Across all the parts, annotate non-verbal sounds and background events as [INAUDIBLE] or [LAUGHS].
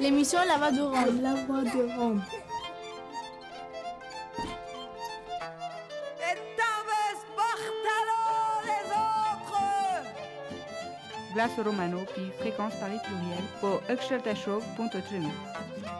L'émission La Voix de Rome. La Voix de Rome. Glace Romano, puis fréquence Paris pluriel, pour Show.3.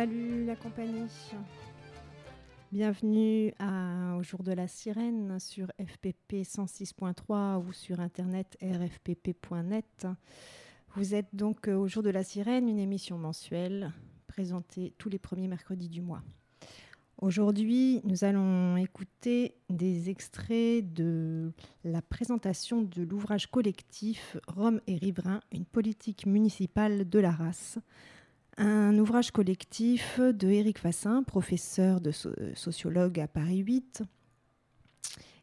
Salut la compagnie. Bienvenue au jour de la sirène sur FPP 106.3 ou sur internet rfpp.net. Vous êtes donc au jour de la sirène, une émission mensuelle présentée tous les premiers mercredis du mois. Aujourd'hui, nous allons écouter des extraits de la présentation de l'ouvrage collectif Rome et riverains, une politique municipale de la race. Un ouvrage collectif de Éric Fassin, professeur de so sociologue à Paris 8,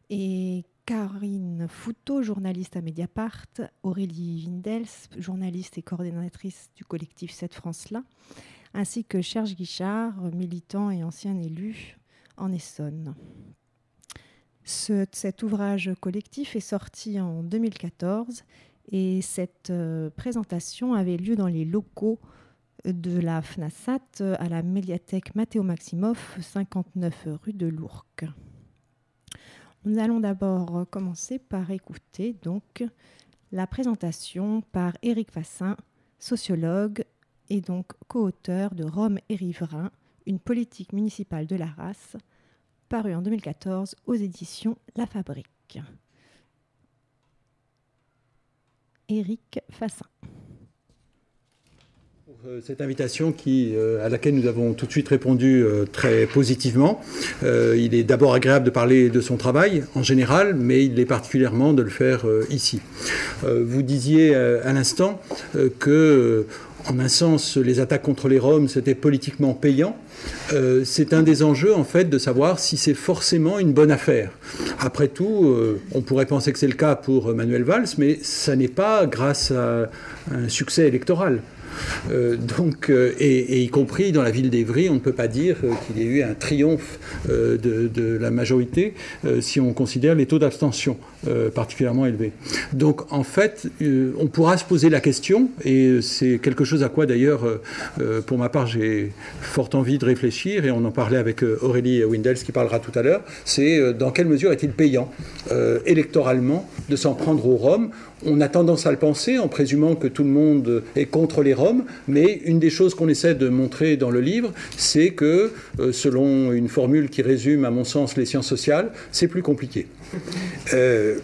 et Karine Fouteau, journaliste à Mediapart, Aurélie Windels, journaliste et coordonnatrice du collectif Cette France-là, ainsi que Serge Guichard, militant et ancien élu en Essonne. Ce, cet ouvrage collectif est sorti en 2014 et cette euh, présentation avait lieu dans les locaux de la FNASAT à la médiathèque Mathéo Maximoff, 59 rue de l'Ourcq. Nous allons d'abord commencer par écouter donc la présentation par Éric Fassin, sociologue et donc co-auteur de Rome et riverains, une politique municipale de la race, paru en 2014 aux éditions La Fabrique. Éric Fassin. Euh, cette invitation euh, à laquelle nous avons tout de suite répondu euh, très positivement. il est d'abord agréable de parler de son travail en général, mais il est particulièrement de le faire ici. vous disiez à l'instant que, en un sens, les attaques contre les Roms, c'était politiquement payant. c'est un des enjeux, en fait, de savoir si c'est forcément une bonne affaire. Après tout, on pourrait penser que c'est le cas pour Manuel Valls, mais ça n'est pas grâce à un succès électoral. Euh, donc, euh, et, y compris dans la ville d'Evry, on ne peut pas dire euh, qu'il y ait eu un triomphe de, la majorité si on considère les taux d'abstention particulièrement élevés. Donc en fait, on pourra se poser la question, et c'est quelque chose à quoi d'ailleurs, pour ma part, j'ai fort envie de réfléchir, et on en parlait avec Aurélie Windels qui parlera tout à l'heure, c'est dans quelle mesure est-il payant électoralement de s'en prendre aux Roms? On a tendance à le penser en présumant que tout le monde est contre les Roms, mais une des choses qu'on essaie de montrer dans le livre, c'est que, euh, selon une formule qui résume à mon sens les sciences sociales, c'est plus compliqué. Euh,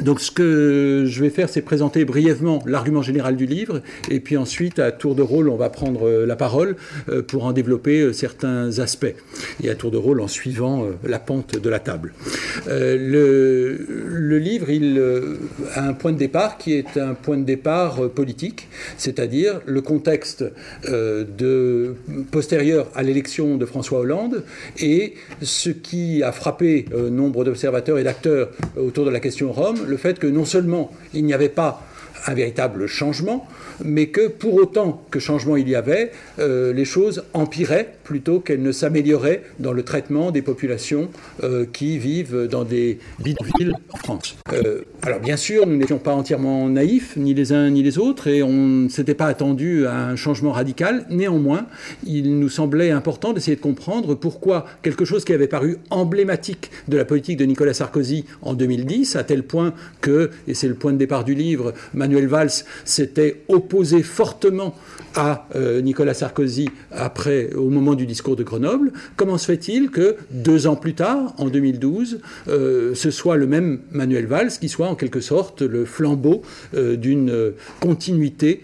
donc ce que je vais faire, c'est présenter brièvement l'argument général du livre, et puis ensuite, à tour de rôle, on va prendre euh, la parole euh, pour en développer euh, certains aspects, et à tour de rôle en suivant la pente de la table. Le, livre, a un point de départ qui est un point de départ politique, c'est-à-dire le contexte postérieur à l'élection de François Hollande, et ce qui a frappé nombre d'observateurs et d'acteurs autour de la question Rome, le fait que non seulement il n'y avait pas un véritable changement, mais que pour autant que changement il y avait, euh, les choses empiraient plutôt qu'elles ne s'amélioraient dans le traitement des populations euh, qui vivent dans des bidonvilles en France. Euh, alors bien sûr, nous n'étions pas entièrement naïfs, ni les uns ni les autres, et on ne s'était pas attendu à un changement radical. Néanmoins, il nous semblait important d'essayer de comprendre pourquoi quelque chose qui avait paru emblématique de la politique de Nicolas Sarkozy en 2010, à tel point que, et c'est le point de départ du livre, Manuel Valls s'était opposé fortement à euh, Nicolas Sarkozy après, au moment du discours de Grenoble. Comment se fait-il que deux ans plus tard, en 2012, euh, ce soit le même Manuel Valls qui soit en quelque sorte le flambeau euh, d'une continuité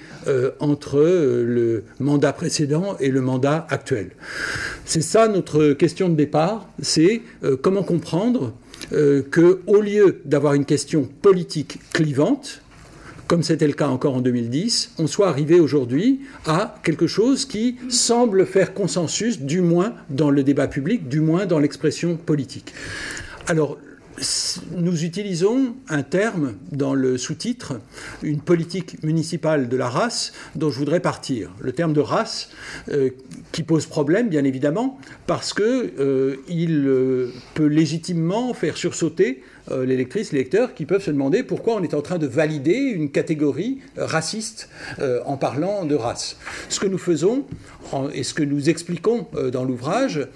entre le mandat précédent et le mandat actuel? C'est ça notre question de départ, c'est comment comprendre que au lieu d'avoir une question politique clivante, comme c'était le cas encore en 2010, on soit arrivé aujourd'hui à quelque chose qui semble faire consensus, du moins dans le débat public, du moins dans l'expression politique. Alors, nous utilisons un terme dans le sous-titre, une politique municipale de la race, dont je voudrais partir. Le terme de race, euh, qui pose problème, bien évidemment, parce qu'il euh, euh, peut légitimement faire sursauter les lectrices, les lecteurs, qui peuvent se demander pourquoi on est en train de valider une catégorie raciste en parlant de race. Ce que nous faisons, et ce que nous expliquons dans l'ouvrage,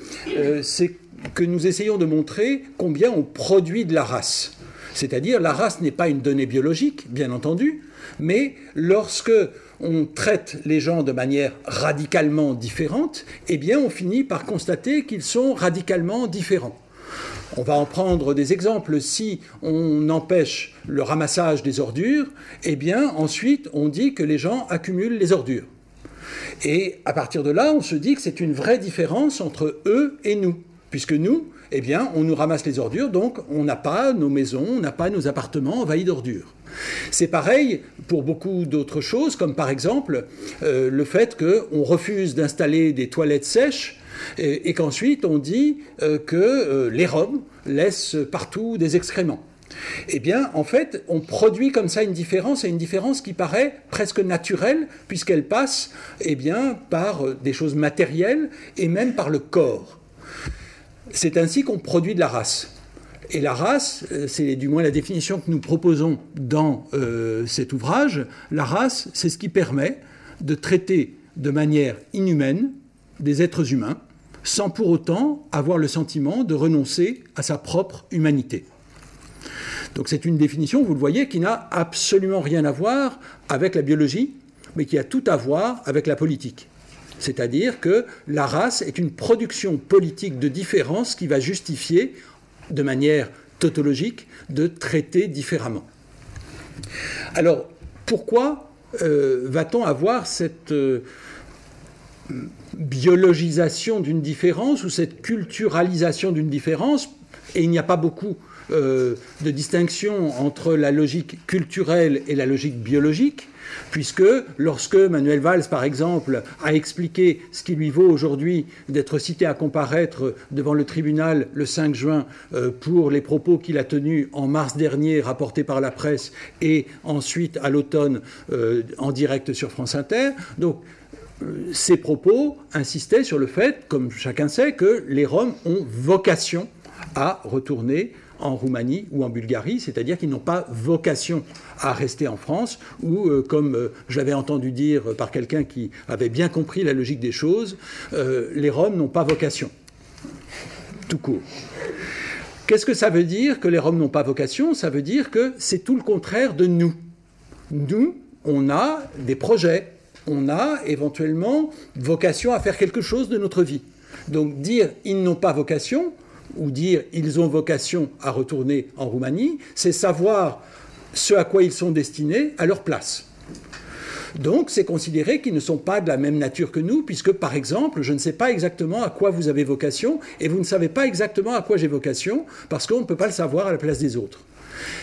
c'est que nous essayons de montrer combien on produit de la race. C'est-à-dire, la race n'est pas une donnée biologique, bien entendu, mais lorsque on traite les gens de manière radicalement différente, eh bien, on finit par constater qu'ils sont radicalement différents. On va en prendre des exemples. Si on empêche le ramassage des ordures, eh bien, ensuite, on dit que les gens accumulent les ordures. Et à partir de là, on se dit que c'est une vraie différence entre eux et nous. Puisque nous, eh bien, on nous ramasse les ordures, donc on n'a pas nos maisons, on n'a pas nos appartements envahis d'ordures. C'est pareil pour beaucoup d'autres choses, comme par exemple euh, le fait qu'on refuse d'installer des toilettes sèches et, qu'ensuite on dit euh, que euh, les Roms laissent partout des excréments. Eh bien, en fait, on produit comme ça une différence, et une différence qui paraît presque naturelle, puisqu'elle passe eh par des choses matérielles et même par le corps. C'est ainsi qu'on produit de la race. Et la race, euh, c'est du moins la définition que nous proposons dans euh, cet ouvrage, la race, c'est ce qui permet de traiter de manière inhumaine des êtres humains, sans pour autant avoir le sentiment de renoncer à sa propre humanité. Donc c'est une définition, vous le voyez, qui n'a absolument rien à voir avec la biologie, mais qui a tout à voir avec la politique. C'est-à-dire que la race est une production politique de différence qui va justifier, de manière tautologique, de traiter différemment. Alors, pourquoi euh, va-t-on avoir cette euh, biologisation d'une différence ou cette culturalisation d'une différence? Et il n'y a pas beaucoup de distinction entre la logique culturelle et la logique biologique puisque lorsque Manuel Valls, par exemple, a expliqué ce qui lui vaut aujourd'hui d'être cité à comparaître devant le tribunal le 5 juin euh, pour les propos qu'il a tenus en mars dernier, rapportés par la presse, et ensuite à l'automne euh, en direct sur France Inter, donc euh, ces propos insistaient sur le fait, comme chacun sait, que les Roms ont vocation à retourner en Roumanie ou en Bulgarie, c'est-à-dire qu'ils n'ont pas vocation à rester en France, ou euh, comme euh, j'avais entendu dire par quelqu'un qui avait bien compris la logique des choses, euh, les Roms n'ont pas vocation. Tout court. Qu'est-ce que ça veut dire que les Roms n'ont pas vocation? Ça veut dire que c'est tout le contraire de nous. Nous, on a des projets, on a éventuellement vocation à faire quelque chose de notre vie. Donc dire ils n'ont pas vocation, ou dire ils ont vocation à retourner en Roumanie, c'est savoir ce à quoi ils sont destinés à leur place. Donc, c'est considérer qu'ils ne sont pas de la même nature que nous, puisque, par exemple, je ne sais pas exactement à quoi vous avez vocation, et vous ne savez pas exactement à quoi j'ai vocation, parce qu'on ne peut pas le savoir à la place des autres.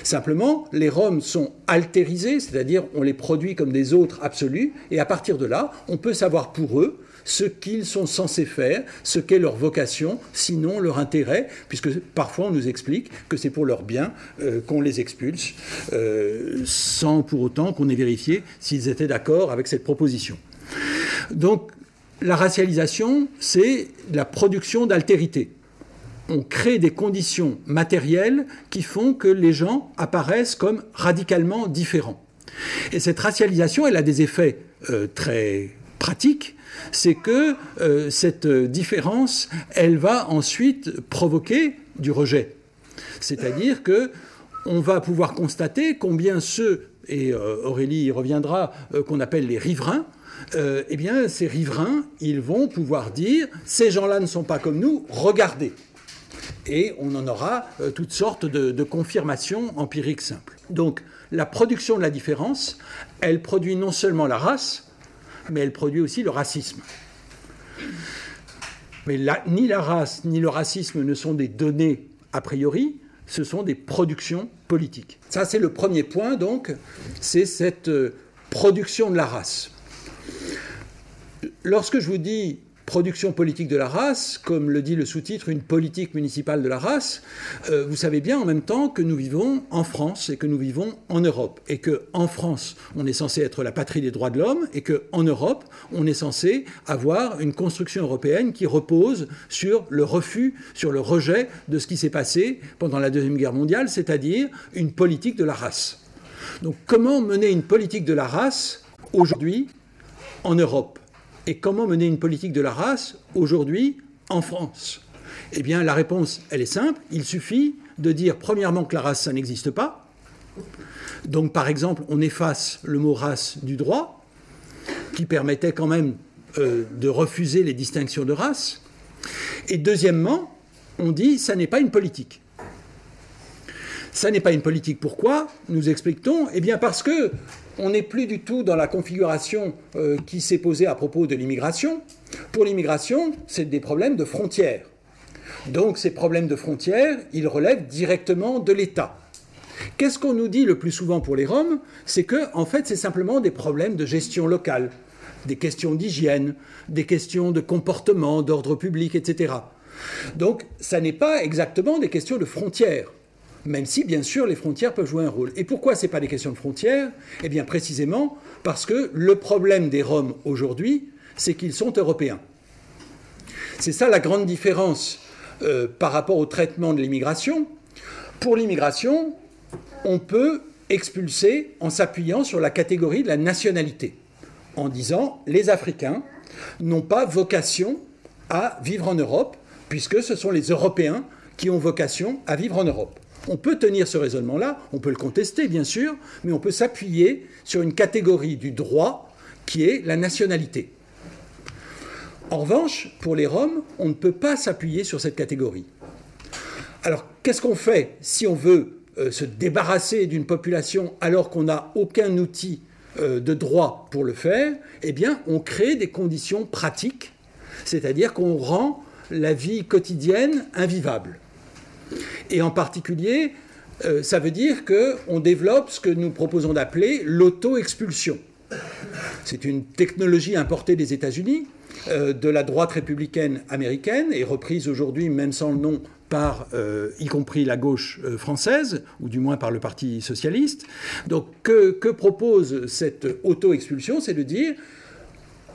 Simplement, les Roms sont altérisés, c'est-à-dire on les produit comme des autres absolus, et à partir de là, on peut savoir pour eux ce qu'ils sont censés faire, ce qu'est leur vocation, sinon leur intérêt, puisque parfois on nous explique que c'est pour leur bien euh, qu'on les expulse, euh, sans pour autant qu'on ait vérifié s'ils étaient d'accord avec cette proposition. Donc la racialisation, c'est la production d'altérité. On crée des conditions matérielles qui font que les gens apparaissent comme radicalement différents. Et cette racialisation, elle a des effets euh, très pratiques c'est que euh, cette différence, elle va ensuite provoquer du rejet. C'est-à-dire que on va pouvoir constater combien ceux, et euh, Aurélie y reviendra, euh, qu'on appelle les riverains, eh bien, ces riverains, ils vont pouvoir dire ces gens-là ne sont pas comme nous, regardez. Et on en aura toutes sortes de, de confirmations empiriques simples. Donc, la production de la différence, elle produit non seulement la race, mais elle produit aussi le racisme. Mais ni la race ni le racisme ne sont des données a priori, ce sont des productions politiques. Ça, c'est le premier point, donc, c'est cette euh, production de la race. Lorsque je vous dis production politique de la race, comme le dit le sous-titre, une politique municipale de la race, euh, vous savez bien en même temps que nous vivons en France et que nous vivons en Europe. Et que en France, on est censé être la patrie des droits de l'homme et qu'en Europe, on est censé avoir une construction européenne qui repose sur le refus, sur le rejet de ce qui s'est passé pendant la Deuxième Guerre mondiale, c'est-à-dire une politique de la race. Donc comment mener une politique de la race aujourd'hui en Europe? Et comment mener une politique de la race aujourd'hui en France? Eh bien, la réponse, elle est simple. Il suffit de dire, premièrement, que la race, ça n'existe pas. Donc, par exemple, on efface le mot race du droit, qui permettait quand même euh, de refuser les distinctions de race. Et deuxièmement, on dit, ça n'est pas une politique. Ça n'est pas une politique. Pourquoi? Nous expliquons. Eh bien, parce que on n'est plus du tout dans la configuration euh, qui s'est posée à propos de l'immigration. Pour l'immigration, c'est des problèmes de frontières. Donc ces problèmes de frontières, ils relèvent directement de l'État. Qu'est-ce qu'on nous dit le plus souvent pour les Roms? C'est que, en fait, c'est simplement des problèmes de gestion locale, des questions d'hygiène, des questions de comportement, d'ordre public, etc. Donc, ça n'est pas exactement des questions de frontières même si bien sûr les frontières peuvent jouer un rôle. Et pourquoi ce n'est pas des questions de frontières? Eh bien précisément parce que le problème des Roms aujourd'hui, c'est qu'ils sont européens. C'est ça la grande différence euh, par rapport au traitement de l'immigration. Pour l'immigration, on peut expulser en s'appuyant sur la catégorie de la nationalité, en disant les Africains n'ont pas vocation à vivre en Europe, puisque ce sont les Européens qui ont vocation à vivre en Europe. On peut tenir ce raisonnement-là, on peut le contester bien sûr, mais on peut s'appuyer sur une catégorie du droit qui est la nationalité. En revanche, pour les Roms, on ne peut pas s'appuyer sur cette catégorie. Alors, qu'est-ce qu'on fait si on veut euh, se débarrasser d'une population alors qu'on n'a aucun outil euh, de droit pour le faire? Eh bien, on crée des conditions pratiques, c'est-à-dire qu'on rend la vie quotidienne invivable. Et en particulier, euh, ça veut dire qu'on développe ce que nous proposons d'appeler l'auto-expulsion. C'est une technologie importée des États-Unis, euh, de la droite républicaine américaine, et reprise aujourd'hui, même sans le nom, par euh, y compris la gauche française, ou du moins par le Parti socialiste. Donc que, que propose cette auto-expulsion? C'est de dire,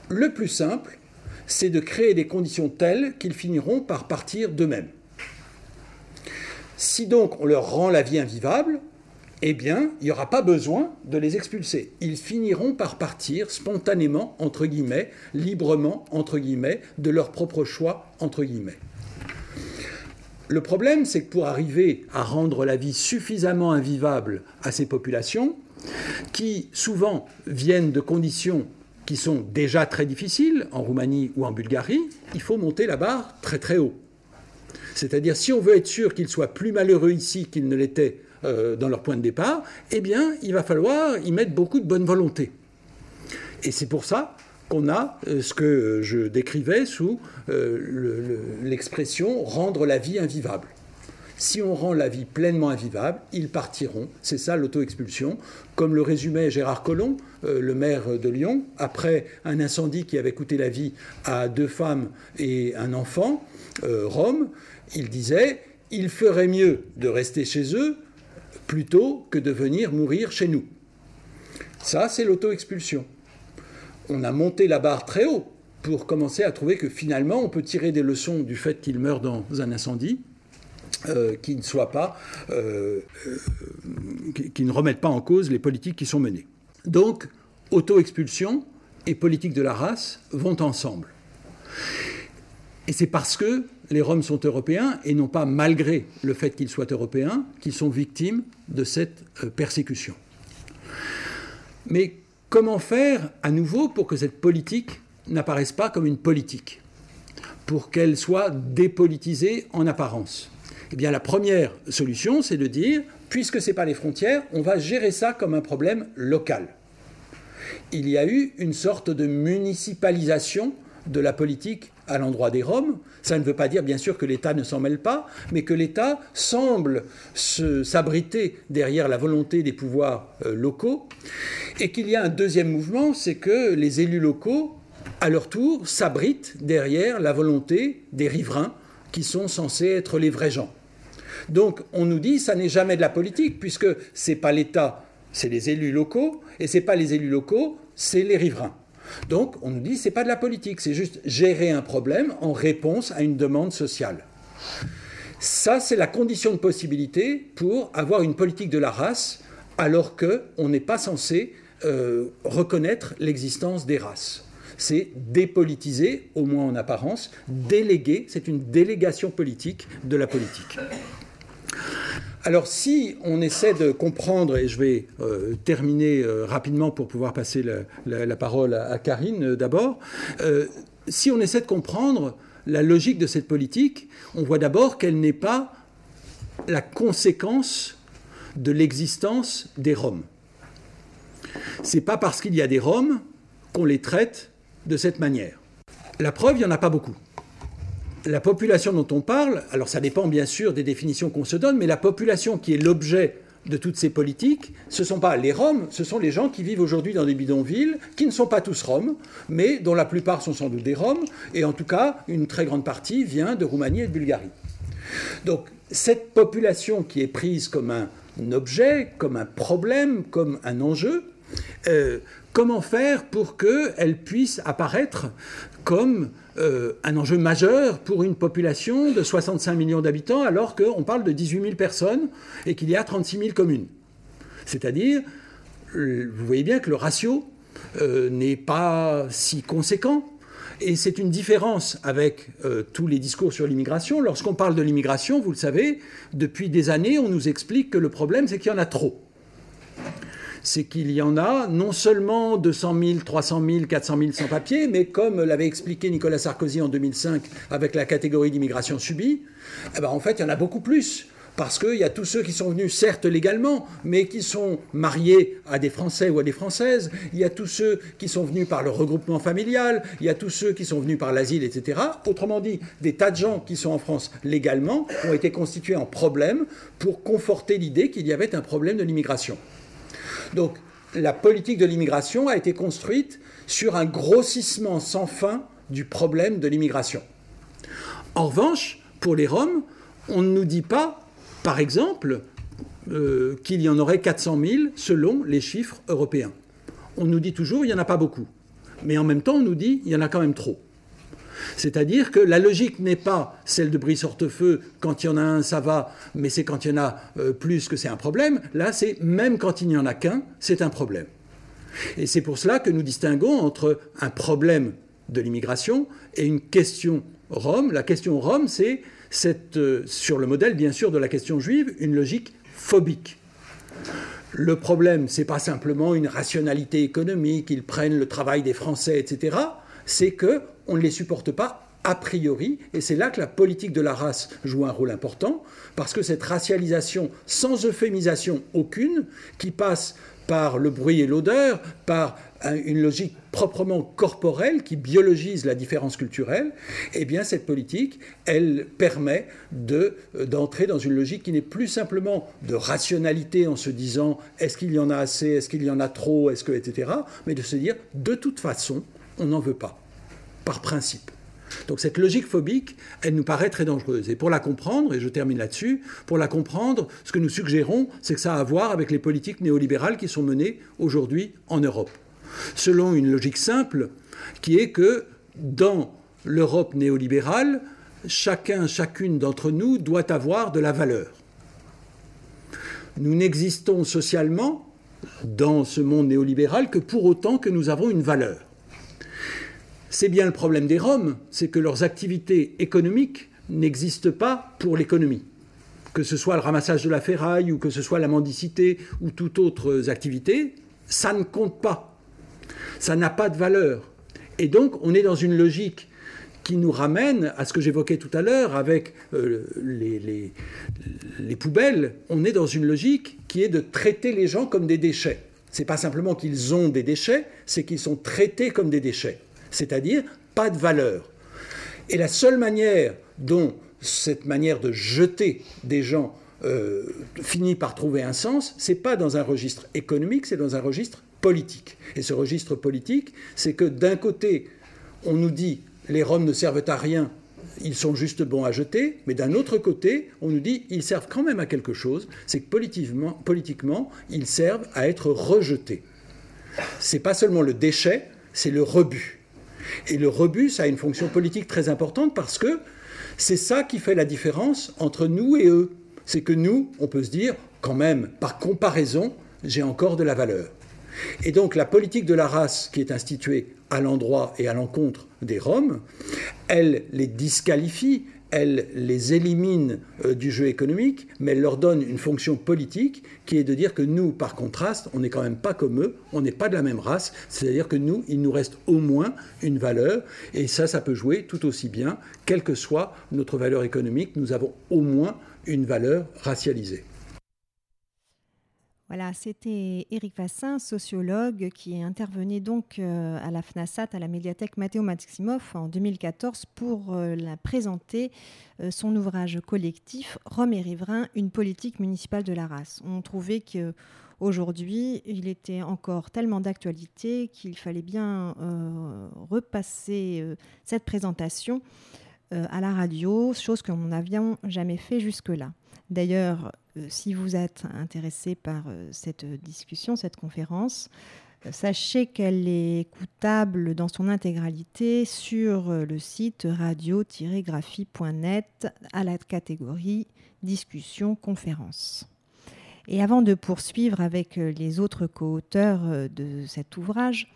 le plus simple, c'est de créer des conditions telles qu'ils finiront par partir d'eux-mêmes. Si donc on leur rend la vie invivable, eh bien, il n'y aura pas besoin de les expulser. Ils finiront par partir spontanément, entre guillemets, librement, entre guillemets, de leur propre choix, entre guillemets. Le problème, c'est que pour arriver à rendre la vie suffisamment invivable à ces populations, qui souvent viennent de conditions qui sont déjà très difficiles, en Roumanie ou en Bulgarie, il faut monter la barre très très haut. C'est-à-dire, si on veut être sûr qu'ils soient plus malheureux ici qu'ils ne l'étaient euh, dans leur point de départ, eh bien, il va falloir y mettre beaucoup de bonne volonté. Et c'est pour ça qu'on a euh, ce que je décrivais sous euh, l'expression rendre la vie invivable. si on rend la vie pleinement invivable, ils partiront. C'est ça l'auto-expulsion. Comme le résumait Gérard Collomb, euh, le maire de Lyon, après un incendie qui avait coûté la vie à deux femmes et un enfant, euh, Rome, il disait il ferait mieux de rester chez eux plutôt que de venir mourir chez nous. Ça, c'est l'auto-expulsion. On a monté la barre très haut pour commencer à trouver que finalement, on peut tirer des leçons du fait qu'il meurt dans un incendie, euh, qui ne soient pas, euh, euh, qui, ne remettent pas en cause les politiques qui sont menées. Donc, auto-expulsion et politique de la race vont ensemble. Et c'est parce que les Roms sont européens et non pas malgré le fait qu'ils soient européens qu'ils sont victimes de cette persécution. Mais comment faire à nouveau pour que cette politique n'apparaisse pas comme une politique, pour qu'elle soit dépolitisée en apparence? Eh bien, la première solution, c'est de dire, puisque ce n'est pas les frontières, on va gérer ça comme un problème local. Il y a eu une sorte de municipalisation de la politique à l'endroit des Roms. Ça ne veut pas dire, bien sûr, que l'État ne s'en mêle pas, mais que l'État semble s'abriter derrière la volonté des pouvoirs euh, locaux. Et qu'il y a un deuxième mouvement, c'est que les élus locaux, à leur tour, s'abritent derrière la volonté des riverains, qui sont censés être les vrais gens. Donc, on nous dit, ça n'est jamais de la politique, puisque ce n'est pas l'État, c'est les élus locaux, et ce n'est pas les élus locaux, c'est les riverains. Donc, on nous dit, ce n'est pas de la politique, c'est juste gérer un problème en réponse à une demande sociale. Ça, c'est la condition de possibilité pour avoir une politique de la race, alors qu'on n'est pas censé euh, reconnaître l'existence des races. C'est dépolitiser, au moins en apparence, déléguer, c'est une délégation politique de la politique. Alors si on essaie de comprendre, et je vais euh, terminer euh, rapidement pour pouvoir passer la, parole à, Karine euh, d'abord, si on essaie de comprendre la logique de cette politique, on voit d'abord qu'elle n'est pas la conséquence de l'existence des Roms. C'est pas parce qu'il y a des Roms qu'on les traite de cette manière. La preuve, il n'y en a pas beaucoup la population dont on parle, alors ça dépend bien sûr des définitions qu'on se donne, mais la population qui est l'objet de toutes ces politiques, ce ne sont pas les Roms, ce sont les gens qui vivent aujourd'hui dans des bidonvilles, qui ne sont pas tous Roms, mais dont la plupart sont sans doute des Roms, et en tout cas, une très grande partie vient de Roumanie et de Bulgarie. Donc, cette population qui est prise comme un objet, comme un problème, comme un enjeu, euh, comment faire pour qu'elle puisse apparaître comme euh, un enjeu majeur pour une population de 65 millions d'habitants alors qu'on parle de 18 000 personnes et qu'il y a 36 000 communes. C'est-à-dire, vous voyez bien que le ratio euh, n'est pas si conséquent. Et c'est une différence avec euh, tous les discours sur l'immigration. Lorsqu'on parle de l'immigration, vous le savez, depuis des années, on nous explique que le problème, c'est qu'il y en a trop c'est qu'il y en a non seulement 200 000, 300 000, 400 000 sans papier, mais comme l'avait expliqué Nicolas Sarkozy en 2005 avec la catégorie d'immigration subie, eh ben en fait, il y en a beaucoup plus. Parce qu'il y a tous ceux qui sont venus, certes légalement, mais qui sont mariés à des Français ou à des Françaises. Il y a tous ceux qui sont venus par le regroupement familial. Il y a tous ceux qui sont venus par l'asile, etc. Autrement dit, des tas de gens qui sont en France légalement ont été constitués en problème pour conforter l'idée qu'il y avait un problème de l'immigration. Donc la politique de l'immigration a été construite sur un grossissement sans fin du problème de l'immigration. En revanche, pour les Roms, on ne nous dit pas, par exemple, euh, qu'il y en aurait 400 000 selon les chiffres européens. On nous dit toujours il n'y en a pas beaucoup. Mais en même temps, on nous dit il y en a quand même trop. C'est-à-dire que la logique n'est pas celle de Brice Hortefeux, quand il y en a un, ça va, mais c'est quand il y en a euh, plus que c'est un problème. Là, c'est même quand il n'y en a qu'un, c'est un problème. Et c'est pour cela que nous distinguons entre un problème de l'immigration et une question Rome. La question Rome, c'est euh, sur le modèle bien sûr de la question juive, une logique phobique. Le problème, c'est pas simplement une rationalité économique, ils prennent le travail des Français, etc. C'est que on ne les supporte pas a priori, et c'est là que la politique de la race joue un rôle important, parce que cette racialisation sans euphémisation aucune, qui passe par le bruit et l'odeur, par une logique proprement corporelle qui biologise la différence culturelle, eh bien cette politique, elle permet d'entrer dans une logique qui n'est plus simplement de rationalité en se disant est-ce qu'il y en a assez, est-ce qu'il y en a trop, est-ce que, etc., mais de se dire de toute façon, on n'en veut pas, par principe. Donc cette logique phobique, elle nous paraît très dangereuse. Et pour la comprendre, et je termine là-dessus, pour la comprendre, ce que nous suggérons, c'est que ça a à voir avec les politiques néolibérales qui sont menées aujourd'hui en Europe. Selon une logique simple, qui est que dans l'Europe néolibérale, chacun, chacune d'entre nous doit avoir de la valeur. Nous n'existons socialement dans ce monde néolibéral que pour autant que nous avons une valeur. C'est bien le problème des Roms, c'est que leurs activités économiques n'existent pas pour l'économie. Que ce soit le ramassage de la ferraille ou que ce soit la mendicité ou toute autre activité, ça ne compte pas. Ça n'a pas de valeur. Et donc on est dans une logique qui nous ramène à ce que j'évoquais tout à l'heure avec euh, les, les, poubelles. On est dans une logique qui est de traiter les gens comme des déchets. C'est pas simplement qu'ils ont des déchets, c'est qu'ils sont traités comme des déchets c'est-à-dire pas de valeur. Et la seule manière dont cette manière de jeter des gens euh, finit par trouver un sens, c'est pas dans un registre économique, c'est dans un registre politique. Et ce registre politique, c'est que d'un côté, on nous dit les Roms ne servent à rien, ils sont juste bons à jeter, mais d'un autre côté, on nous dit ils servent quand même à quelque chose, c'est que politiquement, ils servent à être rejetés. C'est pas seulement le déchet, c'est le rebut. Et le rebut, ça a une fonction politique très importante parce que c'est ça qui fait la différence entre nous et eux. C'est que nous, on peut se dire, quand même, par comparaison, j'ai encore de la valeur. Et donc la politique de la race qui est instituée à l'endroit et à l'encontre des Roms, elle les disqualifie, elle les élimine euh, du jeu économique, mais elle leur donne une fonction politique qui est de dire que nous, par contraste, on n'est quand même pas comme eux, on n'est pas de la même race, c'est-à-dire que nous, il nous reste au moins une valeur, et ça, ça peut jouer tout aussi bien, quelle que soit notre valeur économique, nous avons au moins une valeur racialisée. Voilà, c'était Éric Vassin, sociologue, qui intervenait donc euh, à la FNASAT, à la médiathèque Mathéo Maximoff en 2014 pour euh, la présenter euh, son ouvrage collectif Rome et Riverains, une politique municipale de la race. On trouvait que Aujourd'hui, il était encore tellement d'actualité qu'il fallait bien repasser cette présentation à la radio, chose que nous n'avions jamais fait jusque-là. D'ailleurs, euh, si vous êtes intéressé par euh, cette discussion, cette conférence, euh, sachez qu'elle est écoutable dans son intégralité sur le site radio-graphie.net à la catégorie discussion conférence. Et avant de poursuivre avec les autres co-auteurs de cet ouvrage,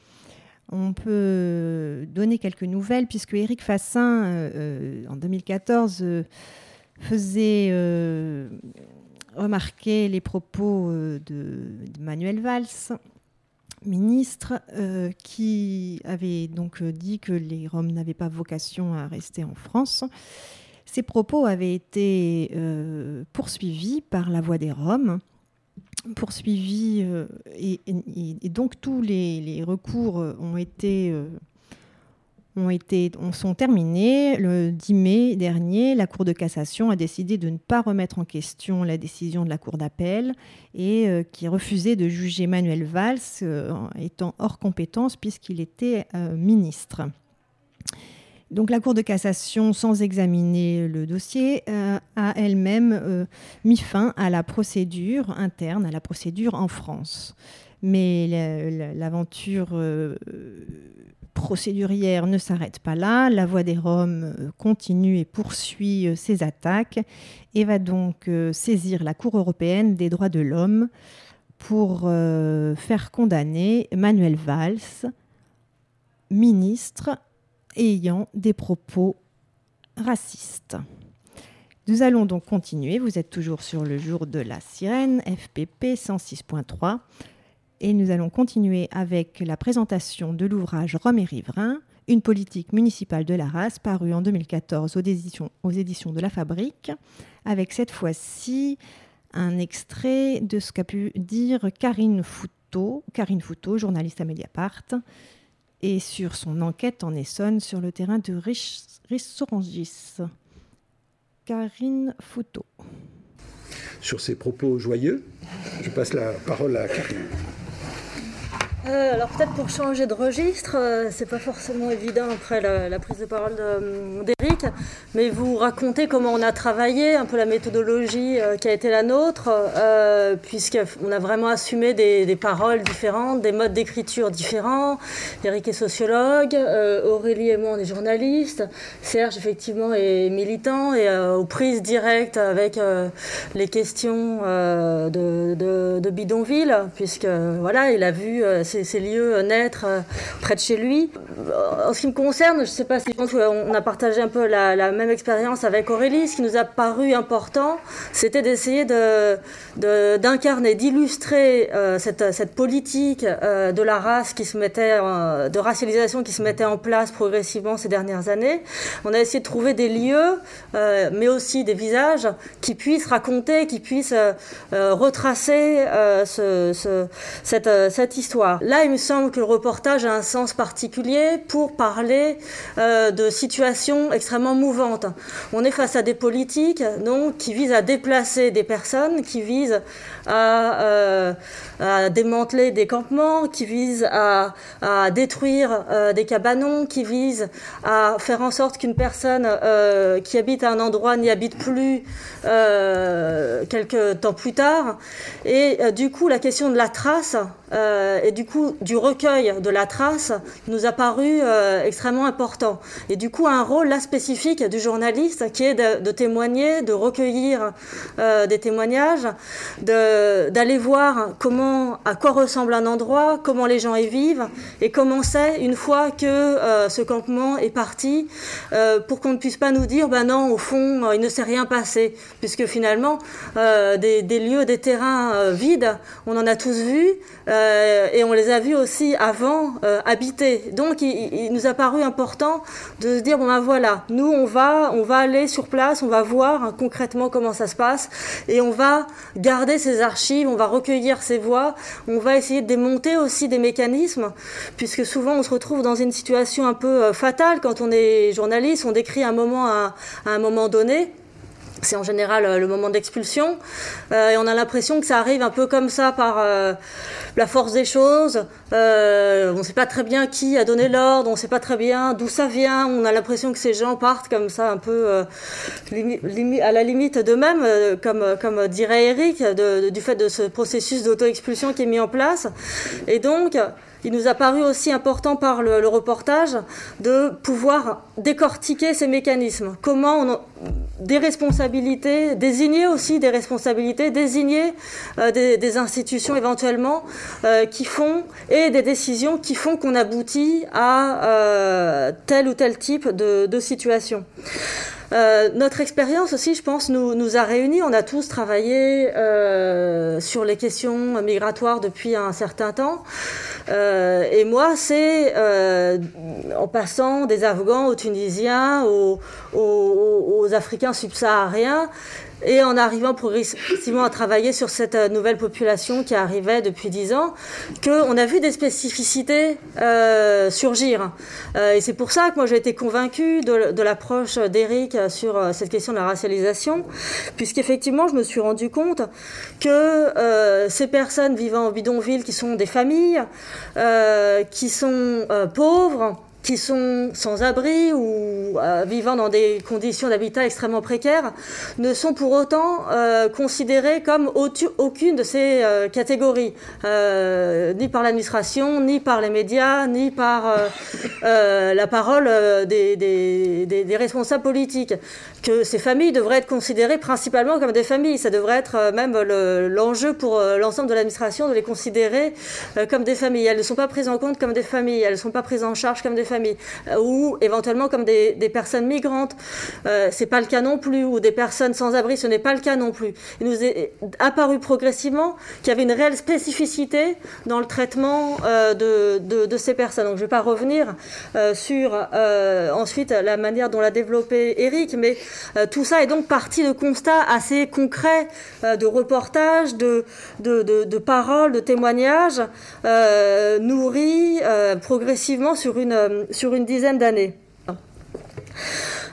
on peut donner quelques nouvelles puisque Éric Fassin, en 2014, faisait euh, remarquer les propos euh, de, Manuel Valls, ministre, euh, qui avait donc dit que les Roms n'avaient pas vocation à rester en France. Ces propos avaient été poursuivis par la Voix des Roms, poursuivis, et, donc tous les recours ont été ont, été, sont terminés. Le 10 mai dernier, la Cour de cassation a décidé de ne pas remettre en question la décision de la Cour d'appel et euh, qui refusait de juger Manuel Valls euh, étant hors compétence puisqu'il était euh, ministre. Donc la Cour de cassation, sans examiner le dossier, a elle-même mis fin à la procédure interne, à la procédure en France. Mais l'aventure procédurière ne s'arrête pas là. La voix des Roms euh, continue et poursuit euh, ses attaques et va donc euh, saisir la Cour européenne des droits de l'homme pour faire condamner Manuel Valls, ministre ayant des propos racistes. Nous allons donc continuer. Vous êtes toujours sur le jour de la sirène, FPP 106.3. Et nous allons continuer avec la présentation de l'ouvrage Rome et Riverains, une politique municipale de la race, paru en 2014 aux éditions, de La Fabrique, avec cette fois-ci un extrait de ce qu'a pu dire Karine Foutot, Karine Foutot, journaliste à Mediapart, et sur son enquête en Essonne sur le terrain de Rissorangis. Karine Foutot. Sur ces propos joyeux, je passe la parole à Karine. Euh, alors peut-être pour changer de registre, euh, c'est pas forcément évident après la, prise de parole euh, d'Éric, mais vous racontez comment on a travaillé, un peu la méthodologie qui a été la nôtre, puisqu'on a vraiment assumé des, paroles différentes, des modes d'écriture différents. Éric est sociologue, Aurélie et moi on est journalistes, Serge effectivement est militant et aux prises directes avec les questions de, de, bidonville, puisque voilà, il a vu ces, lieux naître euh, près de chez lui. Euh, en ce qui me concerne, je ne sais pas si on a partagé un peu la, même expérience avec Aurélie. Ce qui nous a paru important, c'était d'essayer d'incarner, d'illustrer euh, cette, cette, politique de la race qui se mettait, de racialisation qui se mettait en place progressivement ces dernières années. On a essayé de trouver des lieux, mais aussi des visages qui puissent raconter, qui puissent retracer ce, ce, cette, cette histoire. Là, il me semble que le reportage a un sens particulier pour parler euh, de situations extrêmement mouvantes. On est face à des politiques donc, qui visent à déplacer des personnes, qui visent à, euh, à démanteler des campements, qui visent à, détruire euh, des cabanons, qui visent à faire en sorte qu'une personne euh, qui habite à un endroit n'y habite plus quelques temps plus tard. Et du coup, la question de la trace et du coup du recueil de la trace nous a paru extrêmement important. Et du coup, un rôle là spécifique du journaliste qui est de, de témoigner, de recueillir des témoignages, de euh, d'aller voir comment, à quoi ressemble un endroit, comment les gens y vivent, et comment c'est une fois que euh, ce campement est parti, euh, pour qu'on ne puisse pas nous dire, ben non, au fond, il ne s'est rien passé, puisque finalement, des, lieux, des terrains vides, on en a tous vu, et on les a vus aussi avant habités. Donc, il, il, nous a paru important de se dire, bon ben voilà, nous, on va, on va aller sur place, on va voir hein, concrètement comment ça se passe, et on va garder ces on va recueillir ces voix, on va essayer de démonter aussi des mécanismes, puisque souvent on se retrouve dans une situation un peu euh, fatale. Quand on est journaliste, on décrit un moment à, un moment donné, c'est en général euh, le moment d'expulsion. Euh, et on a l'impression que ça arrive un peu comme ça par la force des choses. on ne sait pas très bien qui a donné l'ordre, on ne sait pas très bien d'où ça vient. On a l'impression que ces gens partent comme ça, un peu à la limite d'eux-mêmes, comme, dirait Eric, du fait de ce processus d'auto-expulsion qui est mis en place. Et donc, il nous a paru aussi important par le, reportage de pouvoir décortiquer ces mécanismes. Comment on, des responsabilités, désigner aussi des responsabilités, désigner euh, des, institutions éventuellement euh, qui font et des décisions qui font qu'on aboutit à euh, tel ou tel type de, situation. Notre expérience aussi, je pense, nous, nous a réunis. On a tous travaillé sur les questions migratoires depuis un certain temps. Et moi, c'est en passant des Afghans aux Tunisiens, aux, aux, Africains subsahariens, et en arrivant progressivement à travailler sur cette euh, nouvelle population qui arrivait depuis dix ans, qu'on a vu des spécificités euh, surgir. Euh, et c'est pour ça que moi j'ai été convaincue de, l'approche d'Éric sur cette question de la racialisation, puisqu'effectivement je me suis rendu compte que ces personnes vivant en bidonville, qui sont des familles, qui sont pauvres, qui sont sans abri ou euh, vivant dans des conditions d'habitat extrêmement précaires ne sont pour autant euh, considérés comme aucune de ces euh, catégories, euh, ni par l'administration, ni par les médias, ni par la parole des, responsables politiques. Que ces familles devraient être considérées principalement comme des familles. Ça devrait être même l'enjeu le, pour l'ensemble de l'administration de les considérer comme des familles. Elles ne sont pas prises en compte comme des familles, elles ne sont pas prises en charge comme des familles familles, ou éventuellement comme des, personnes migrantes. c'est pas le cas non plus, ou des personnes sans abri, ce n'est pas le cas non plus. Il nous est apparu progressivement qu'il y avait une réelle spécificité dans le traitement de, de, ces personnes. Donc je ne vais pas revenir sur ensuite la manière dont l'a développé Eric, mais tout ça est donc parti de constats assez concrets de reportages, de, paroles, de témoignages euh, nourris euh, progressivement sur une, sur une dizaine d'années.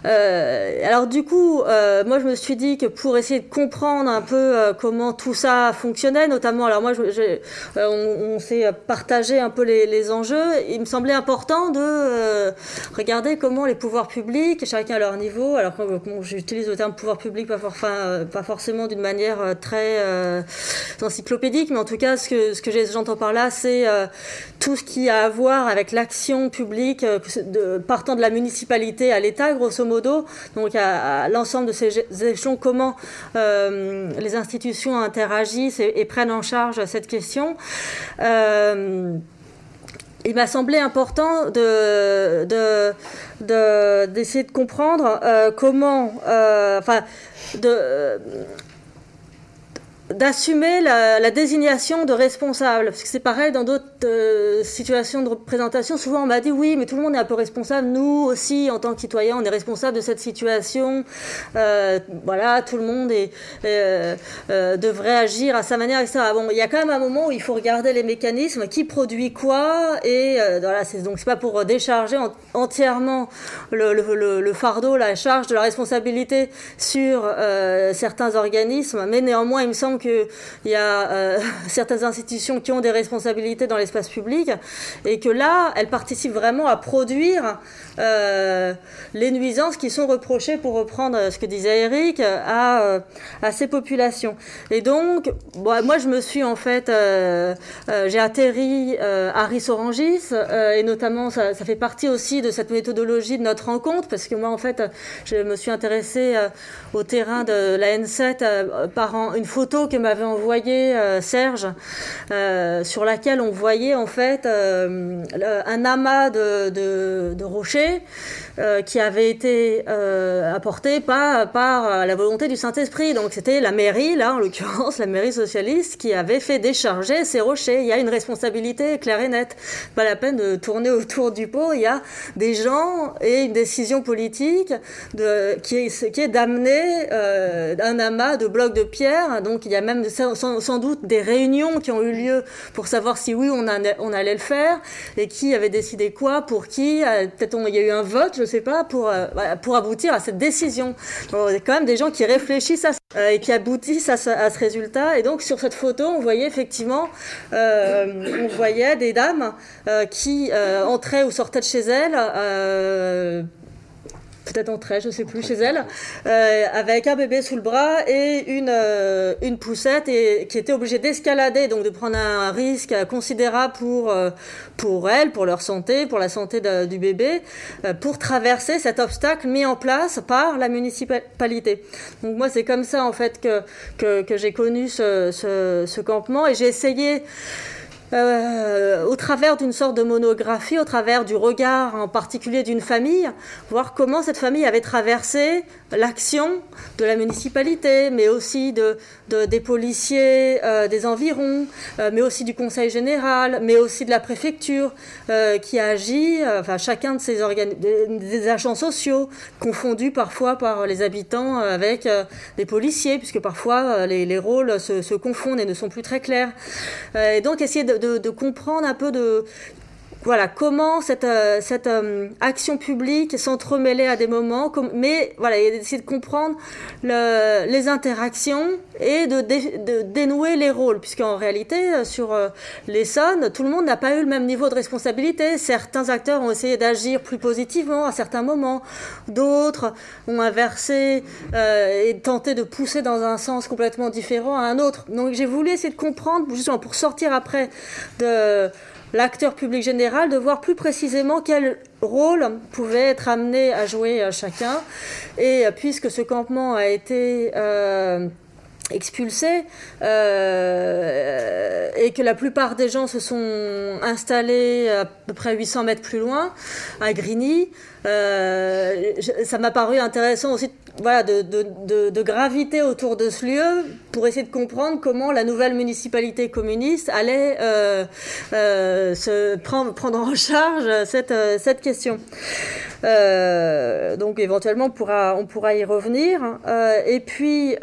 Euh, alors du coup, euh, moi je me suis dit que pour essayer de comprendre un peu euh, comment tout ça fonctionnait, notamment, alors moi on, s'est partagé un peu les, enjeux, il me semblait important de regarder comment les pouvoirs publics, chacun à leur niveau, alors bon, j'utilise le terme pouvoir public pas, forcément d'une manière très encyclopédique, mais en tout cas ce que, j'entends par là, c'est tout ce qui a à voir avec l'action publique partant de la municipalité à l'État, grosso modo, donc à, l'ensemble de ces échelons, comment euh, les institutions interagissent et, prennent en charge cette question. Euh, il m'a semblé important de, d'essayer de, comprendre euh, comment, enfin, de d'assumer la, désignation de responsable. Parce que c'est pareil dans d'autres euh, situations de représentation. Souvent, on m'a dit oui, mais tout le monde est un peu responsable. Nous aussi, en tant que citoyens, on est responsable de cette situation. Euh, voilà, tout le monde euh, devrait agir à sa manière, etc. Bon, il y a quand même un moment où il faut regarder les mécanismes, qui produit quoi, et voilà, c'est donc c'est pas pour décharger entièrement le, le, le, fardeau, la charge de la responsabilité sur certains organismes, mais néanmoins, il me semble qu'il y a euh, [LAUGHS] certaines institutions qui ont des responsabilités dans l'espace public et que là, elles participent vraiment à produire euh, les nuisances qui sont reprochées, pour reprendre ce que disait Eric, à, euh, ces populations. Et donc, moi, je me suis en fait, j'ai atterri à Rissorangis et notamment, ça, fait partie aussi de cette méthodologie de notre rencontre parce que moi, en fait, je me suis intéressée au terrain de la N7 par une photo que m'avait envoyé euh, Serge, euh, sur laquelle on voyait en fait euh, un amas de, rochers qui avait été apporté par, par la volonté du Saint-Esprit. Donc c'était la mairie, là en l'occurrence la mairie socialiste, qui avait fait décharger ces rochers. Il y a une responsabilité claire et nette. Pas la peine de tourner autour du pot. Il y a des gens et une décision politique de, qui est, qui est d'amener un amas de blocs de pierre. Donc il y a même sans, doute des réunions qui ont eu lieu pour savoir si oui, on, allait le faire et qui avait décidé quoi, pour qui. Euh, peut-être il y a eu un vote, je ne sais pas, pour, euh, pour aboutir à cette décision. il y a quand même des gens qui réfléchissent à ça euh, et qui aboutissent à ce, à ce, résultat. Et donc sur cette photo, on voyait effectivement, on voyait des dames qui entraient ou sortaient de chez elles peut-être entrait, je sais plus, chez elle, euh, avec un bébé sous le bras et une, euh, une poussette et qui était obligée d'escalader, donc de prendre un risque considérable pour, euh, pour elle, pour leur santé, pour la santé du bébé, pour traverser cet obstacle mis en place par la municipalité. Donc moi, c'est comme ça en fait que, que, que j'ai connu ce, ce, ce campement et j'ai essayé euh, au travers d'une sorte de monographie, au travers du regard en particulier d'une famille, voir comment cette famille avait traversé l'action de la municipalité, mais aussi de, des policiers euh, des environs, euh, mais aussi du conseil général, mais aussi de la préfecture qui agit, enfin chacun de ces agents sociaux, confondus parfois par les habitants avec les policiers, puisque parfois les, les rôles se, confondent et ne sont plus très clairs. et donc essayer de, comprendre un peu de voilà comment cette, euh, cette euh, action publique s'entremêlait à des moments, mais voilà, essayer de comprendre le, les interactions et de, de, dénouer les rôles, puisqu'en réalité, euh, sur l'Essonne, tout le monde n'a pas eu le même niveau de responsabilité. Certains acteurs ont essayé d'agir plus positivement à certains moments, d'autres ont inversé et tenté de pousser dans un sens complètement différent à un autre. Donc j'ai voulu essayer de comprendre, justement pour sortir après de l'acteur public général de voir plus précisément quel rôle pouvait être amené à jouer chacun. Et euh, puisque ce campement a été... Euh, expulsés euh, et que la plupart des gens se sont installés à peu près 800 mètres plus loin, à Grigny. Euh, ça m'a paru intéressant aussi voilà, de, graviter autour de ce lieu pour essayer de comprendre comment la nouvelle municipalité communiste allait euh, euh, prendre, en charge cette, question. Donc éventuellement on pourra, y revenir. Et puis,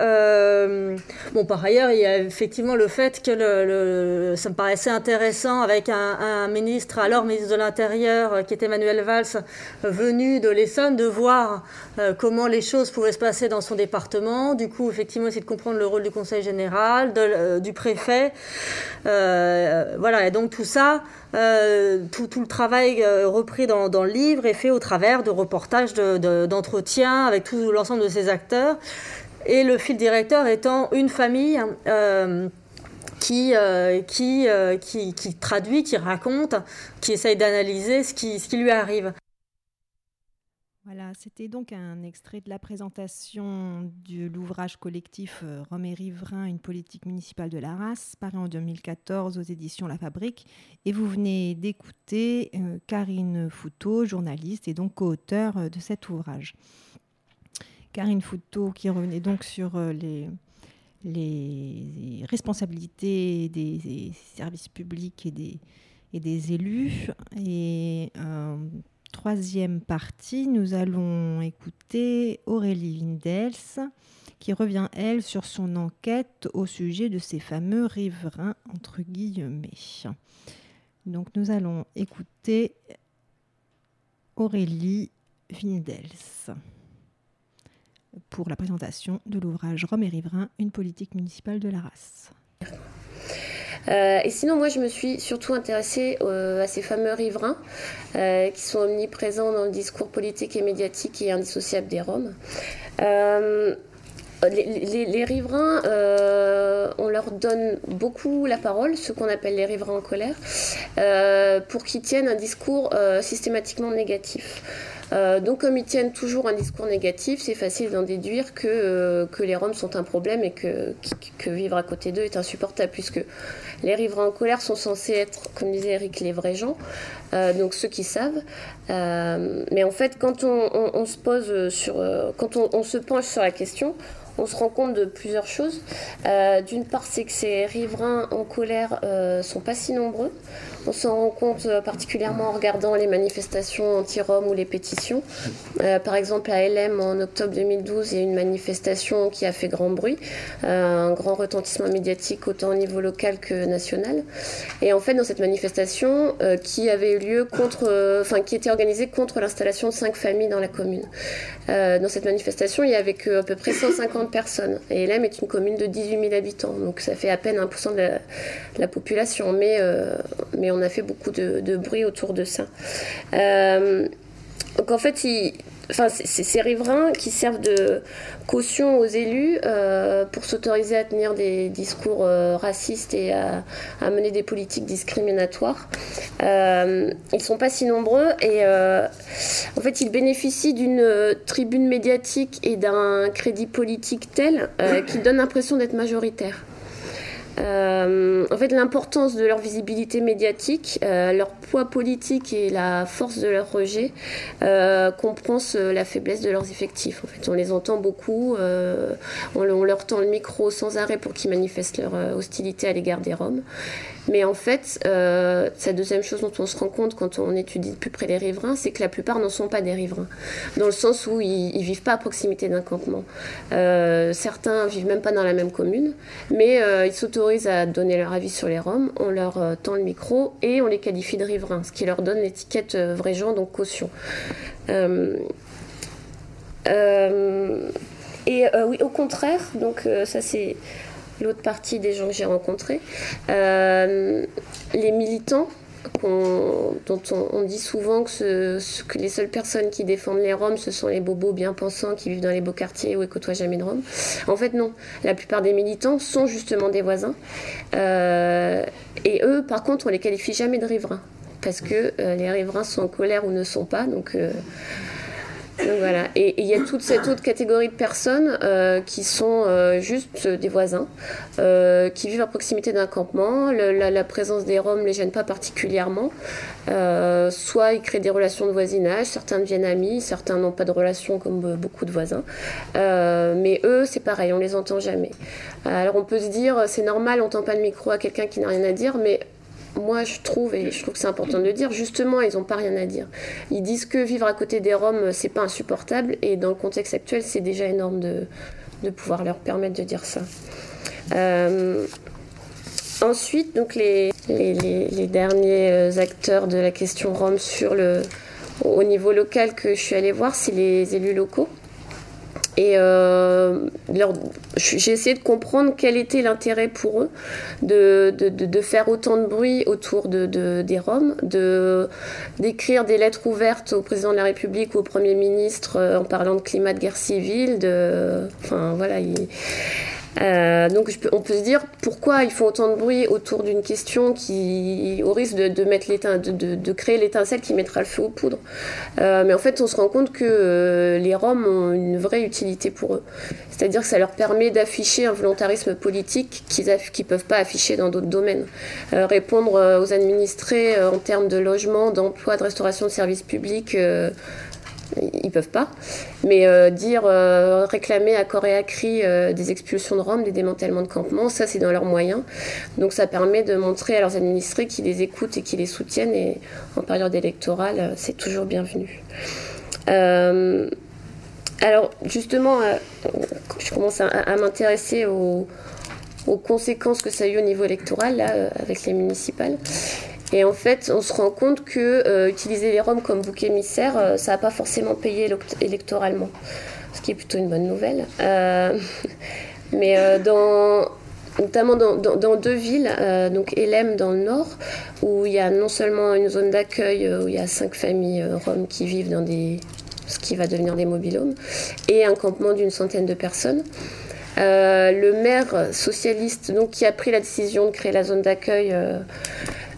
bon, par ailleurs, il y a effectivement le fait que ça me paraissait intéressant avec un, ministre, alors ministre de l'Intérieur, qui était Emmanuel Valls, de l'Essonne, de voir comment les choses pouvaient se passer dans son département. Du coup, effectivement, essayer de comprendre le rôle du Conseil général, de, du préfet. voilà, et donc tout ça, euh, tout, tout, le travail euh, repris dans, le livre est fait au travers de reportages, d'entretiens de, avec tout l'ensemble de ces acteurs. Et le fil directeur étant une famille euh, qui, euh, euh, qui, qui, traduit, qui raconte, qui essaye d'analyser ce qui, ce qui lui arrive. Voilà, c'était donc un extrait de la présentation de l'ouvrage collectif euh, Rome et Riverain, une politique municipale de la race, paru en 2014 aux éditions La Fabrique. Et vous venez d'écouter euh, Karine Fouteau, journaliste et donc co-auteur euh, de cet ouvrage. Karine Fouteau qui revenait donc sur les, responsabilités des, services publics et des, et des élus. Et troisième partie, nous allons écouter Aurélie Windels qui revient, elle, sur son enquête au sujet de ces fameux riverains, entre guillemets. Donc nous allons écouter Aurélie Windels pour la présentation de l'ouvrage Rome et riverains, une politique municipale de la race. Euh, et sinon, moi, je me suis surtout intéressée euh, à ces fameux riverains euh, qui sont omniprésents dans le discours politique et médiatique et indissociable des Roms. Les, riverains, on leur donne beaucoup la parole, ceux qu'on appelle les riverains en colère, pour qu'ils tiennent un discours systématiquement négatif. Euh, donc comme ils tiennent toujours un discours négatif, c'est facile d'en déduire que, euh, les Roms sont un problème et que, vivre à côté d'eux est insupportable, puisque les riverains en colère sont censés être, comme disait Eric, les vrais gens, euh, donc ceux qui savent. mais en fait, quand on, se pose sur, quand on, se penche sur la question, on se rend compte de plusieurs choses. D'une part, c'est que ces riverains en colère euh, sont pas si nombreux. On s'en rend compte euh, particulièrement en regardant les manifestations anti-Rome ou les pétitions. Euh, par exemple, à LM, en octobre 2012, il y a une manifestation qui a fait grand bruit, euh, un grand retentissement médiatique autant au niveau local que national. Et en fait, dans cette manifestation, qui avait eu lieu contre, enfin, qui était organisée contre l'installation de cinq familles dans la commune. Dans cette manifestation, il y avait que à peu près 150 personnes. Et LM est une commune de 18 000 habitants, donc ça fait à peine 1% de la, de la population. Mais, mais on a fait beaucoup de, bruit autour de ça. Euh, donc en fait, ces riverains qui servent de caution aux élus euh, pour s'autoriser à tenir des discours euh, racistes et à, mener des politiques discriminatoires. Euh, ils sont pas si nombreux et euh, en fait, ils bénéficient d'une tribune médiatique et d'un crédit politique tel euh, qui donne l'impression d'être majoritaire. Euh, en fait, l'importance de leur visibilité médiatique, euh, leur poids politique et la force de leur rejet euh, la faiblesse de leurs effectifs. En fait, on les entend beaucoup, euh, on, leur tend le micro sans arrêt pour qu'ils manifestent leur hostilité à l'égard des Roms. Mais en fait, euh, la deuxième chose dont on se rend compte quand on étudie de plus près les riverains, c'est que la plupart n'en sont pas des riverains, dans le sens où ils, ils vivent pas à proximité d'un campement. Certains vivent même pas dans la même commune, mais ils s'autorisent à donner leur avis sur les Roms, on leur euh, tend le micro et on les qualifie de riverains, ce qui leur donne l'étiquette euh, vrai gens, donc caution. Euh, et oui, au contraire, donc ça c'est l'autre partie des gens que j'ai rencontrés. Les militants, on, dont on, dit souvent que, les seules personnes qui défendent les Roms, ce sont les bobos bien pensants qui vivent dans les beaux quartiers où ils côtoient jamais de Roms. En fait, non. La plupart des militants sont justement des voisins. Euh, et eux, par contre, on les qualifie jamais de riverains. Parce que euh, les riverains sont en colère ou ne sont pas. Donc. Donc voilà. Et il y a toute cette autre catégorie de personnes euh, qui sont euh, juste des voisins, euh, qui vivent à proximité d'un campement. la, présence des Roms ne les gêne pas particulièrement. soit ils créent des relations de voisinage, certains deviennent amis, certains n'ont pas de relations comme beaucoup de voisins. mais eux, c'est pareil, on les entend jamais. Alors on peut se dire, c'est normal, on tend pas le micro à quelqu'un qui n'a rien à dire, mais moi, je trouve, et je trouve que c'est important de le dire, justement, ils n'ont pas rien à dire. Ils disent que vivre à côté des Roms, c'est pas insupportable, et dans le contexte actuel, c'est déjà énorme de, pouvoir leur permettre de dire ça. Euh, ensuite, donc les, les, les, derniers euh, acteurs de la question Rome sur le, au niveau local que je suis allée voir, c'est les élus locaux. Et euh, j'ai essayé de comprendre quel était l'intérêt pour eux de, de, de, faire autant de bruit autour de, des Roms, de, d'écrire des lettres ouvertes au président de la République ou au Premier ministre euh, en parlant de climat de guerre civile. De, enfin, voilà, euh, donc on peut se dire pourquoi ils font autant de bruit autour d'une question qui, au risque de, mettre de, créer l'étincelle qui mettra le feu aux poudres. Euh, mais en fait, on se rend compte que euh, les Roms ont une vraie utilité pour eux. C'est-à-dire que ça leur permet d'afficher un volontarisme politique qu'ils ne peuvent pas afficher dans d'autres domaines. répondre aux administrés en termes de logement, d'emploi, de restauration de services publics ils peuvent pas. Mais euh, dire, euh, réclamer à corps et à cri euh, des expulsions de Rome, des démantèlements de campements, ça c'est dans leurs moyens. Donc ça permet de montrer à leurs administrés qu'ils les écoutent et qu'ils les soutiennent. Et en période électorale, c'est toujours bienvenu. alors justement, je commence à, m'intéresser aux, aux, conséquences que ça a eu au niveau électoral là, avec les municipales. Et en fait, on se rend compte que euh, utiliser les Roms comme bouc émissaire, euh, ça n'a pas forcément payé électoralement, ce qui est plutôt une bonne nouvelle. Euh, [LAUGHS] mais dans, notamment dans, deux villes, donc Elem dans le nord, où il y a non seulement une zone d'accueil où il y a cinq familles roms qui vivent dans des, ce qui va devenir des mobilhomes, et un campement d'une centaine de personnes. le maire socialiste donc, qui a pris la décision de créer la zone d'accueil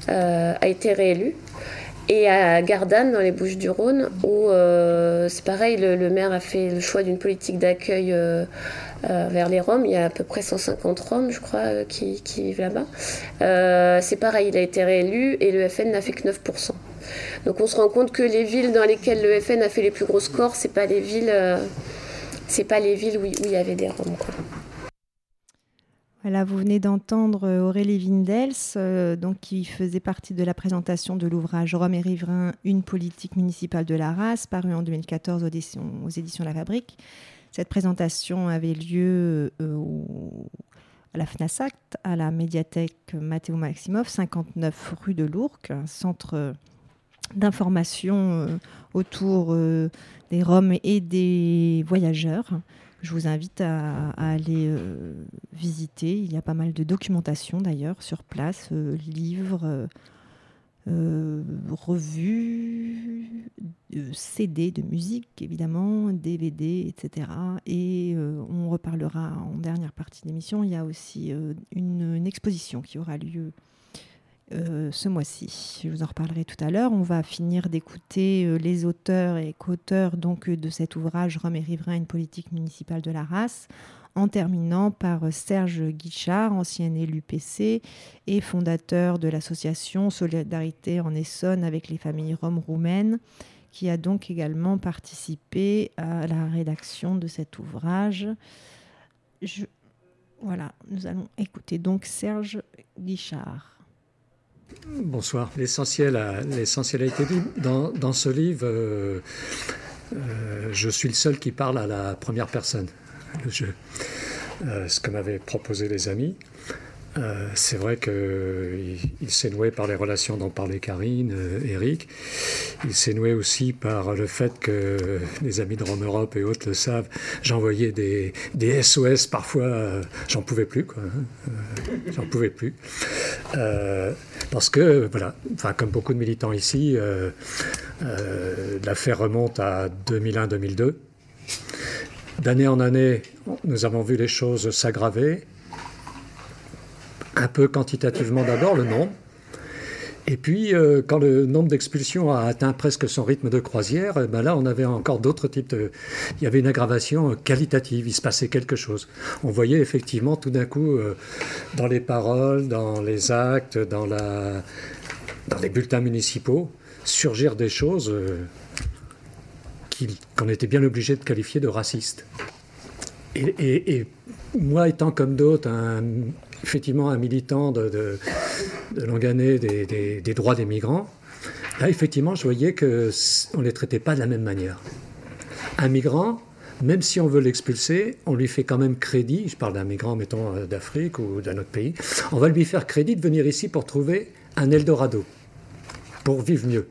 a été réélu. Et à Gardanne, dans les Bouches-du-Rhône, où euh, c'est pareil, le, maire a fait le choix d'une politique d'accueil euh, vers les Roms. Il y a à peu près 150 Roms, je crois, qui, vivent là-bas. c'est pareil, il a été réélu et le FN n'a fait que 9%. Donc on se rend compte que les villes dans lesquelles le FN a fait les plus gros scores, c'est pas les pas les villes où, il y avait des Roms. Voilà, vous venez d'entendre euh, Aurélie Windels, euh, donc, qui faisait partie de la présentation de l'ouvrage Rome et Riverain, une politique municipale de la race, paru en 2014 aux éditions, La Fabrique. Cette présentation avait lieu euh, à la FNASAC, à la médiathèque Matteo Maximov, 59 rue de l'Ourcq, un centre d'information autour des Roms et des voyageurs. Je vous invite à, aller euh, visiter. Il y a pas mal de documentation d'ailleurs sur place, euh, livres, euh, revues, CD de musique évidemment, DVD, etc. Et on reparlera en dernière partie d'émission. Il y a aussi une, exposition qui aura lieu euh, ce mois-ci. Je vous en reparlerai tout à l'heure. On va finir d'écouter euh, les auteurs et co-auteurs donc, euh, de cet ouvrage Rome et Riverain, une politique municipale de la race, en terminant par Serge Guichard, ancien élu PC et fondateur de l'association Solidarité en Essonne avec les familles roms roumaines, qui a donc également participé à la rédaction de cet ouvrage. Voilà, nous allons écouter donc Serge Guichard. Bonsoir. L'essentiel a, été dit. Dans, dans ce livre, euh, euh, je suis le seul qui parle à la première personne. Euh, ce que m'avaient proposé les amis. Euh, c'est vrai qu'il il, s'est noué par les relations dont parlait Karine, euh, Eric. Il s'est noué aussi par le fait que les amis de Rome Europe et autres le savent. J'envoyais des, SOS parfois, euh, j'en pouvais plus. Hein. j'en pouvais plus. parce que, voilà, comme beaucoup de militants ici, l'affaire remonte à 2001-2002. D'année en année, nous avons vu les choses s'aggraver un peu quantitativement d'abord le nombre, Et puis, euh, quand le nombre d'expulsions a atteint presque son rythme de croisière, ben là, on avait encore d'autres types de... Il y avait une aggravation qualitative, il se passait quelque chose. On voyait effectivement tout d'un coup, euh, dans les paroles, dans les actes, dans, la... dans les bulletins municipaux, surgir des choses qu'on était bien obligé de qualifier de racistes. Et, moi, étant comme d'autres, effectivement un militant de, de, de des, droits des migrants, là, effectivement, je voyais qu'on ne les traitait pas de la même manière. Un migrant, même si on veut l'expulser, on lui fait quand même crédit, je parle d'un migrant, mettons, euh, d'Afrique ou d'un autre pays, on va lui faire crédit de venir ici pour trouver un Eldorado, pour vivre mieux.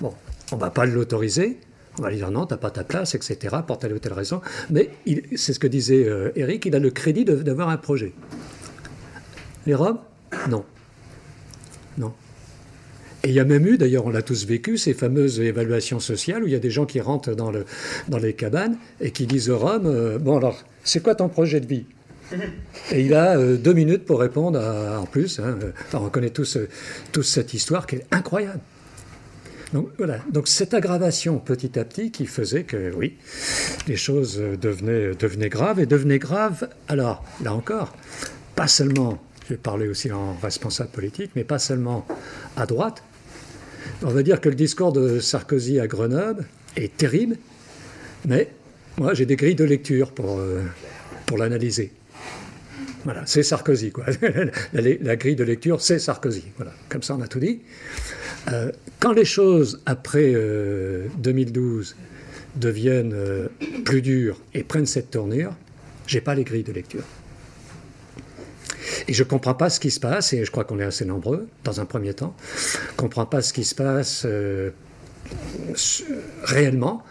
Bon, on ne va pas l'autoriser, on va lui dire non, tu n'as pas ta place, etc., pour telle ou telle raison. Mais c'est ce que disait euh, Eric, il a le crédit d'avoir un projet. Les Roms Non. Non. Et il y a même eu, d'ailleurs on l'a tous vécu, ces fameuses évaluations sociales où il y a des gens qui rentrent dans, le, dans les cabanes et qui disent aux Roms, euh, bon alors, c'est quoi ton projet de vie [LAUGHS] et il a euh, deux minutes pour répondre en plus. Hein, on connaît tous, tous cette histoire qui est incroyable. Donc voilà, donc cette aggravation petit à petit qui faisait que oui, les choses devenaient, devenaient graves et devenaient graves. Alors là encore, pas seulement, je vais parler aussi en responsable politique, mais pas seulement à droite. On va dire que le discours de Sarkozy à Grenoble est terrible, mais moi j'ai des grilles de lecture pour, euh, pour l'analyser. Voilà, c'est Sarkozy, quoi. [LAUGHS] la, grille de lecture, c'est Sarkozy. Voilà, comme ça on a tout dit. Euh, quand les choses, après 2012, euh, deviennent plus dures et prennent cette tournure, j'ai pas les grilles de lecture. Et je ne comprends pas ce qui se passe, et je crois qu'on est assez nombreux, dans un premier temps, ne comprends pas ce qui se passe réellement,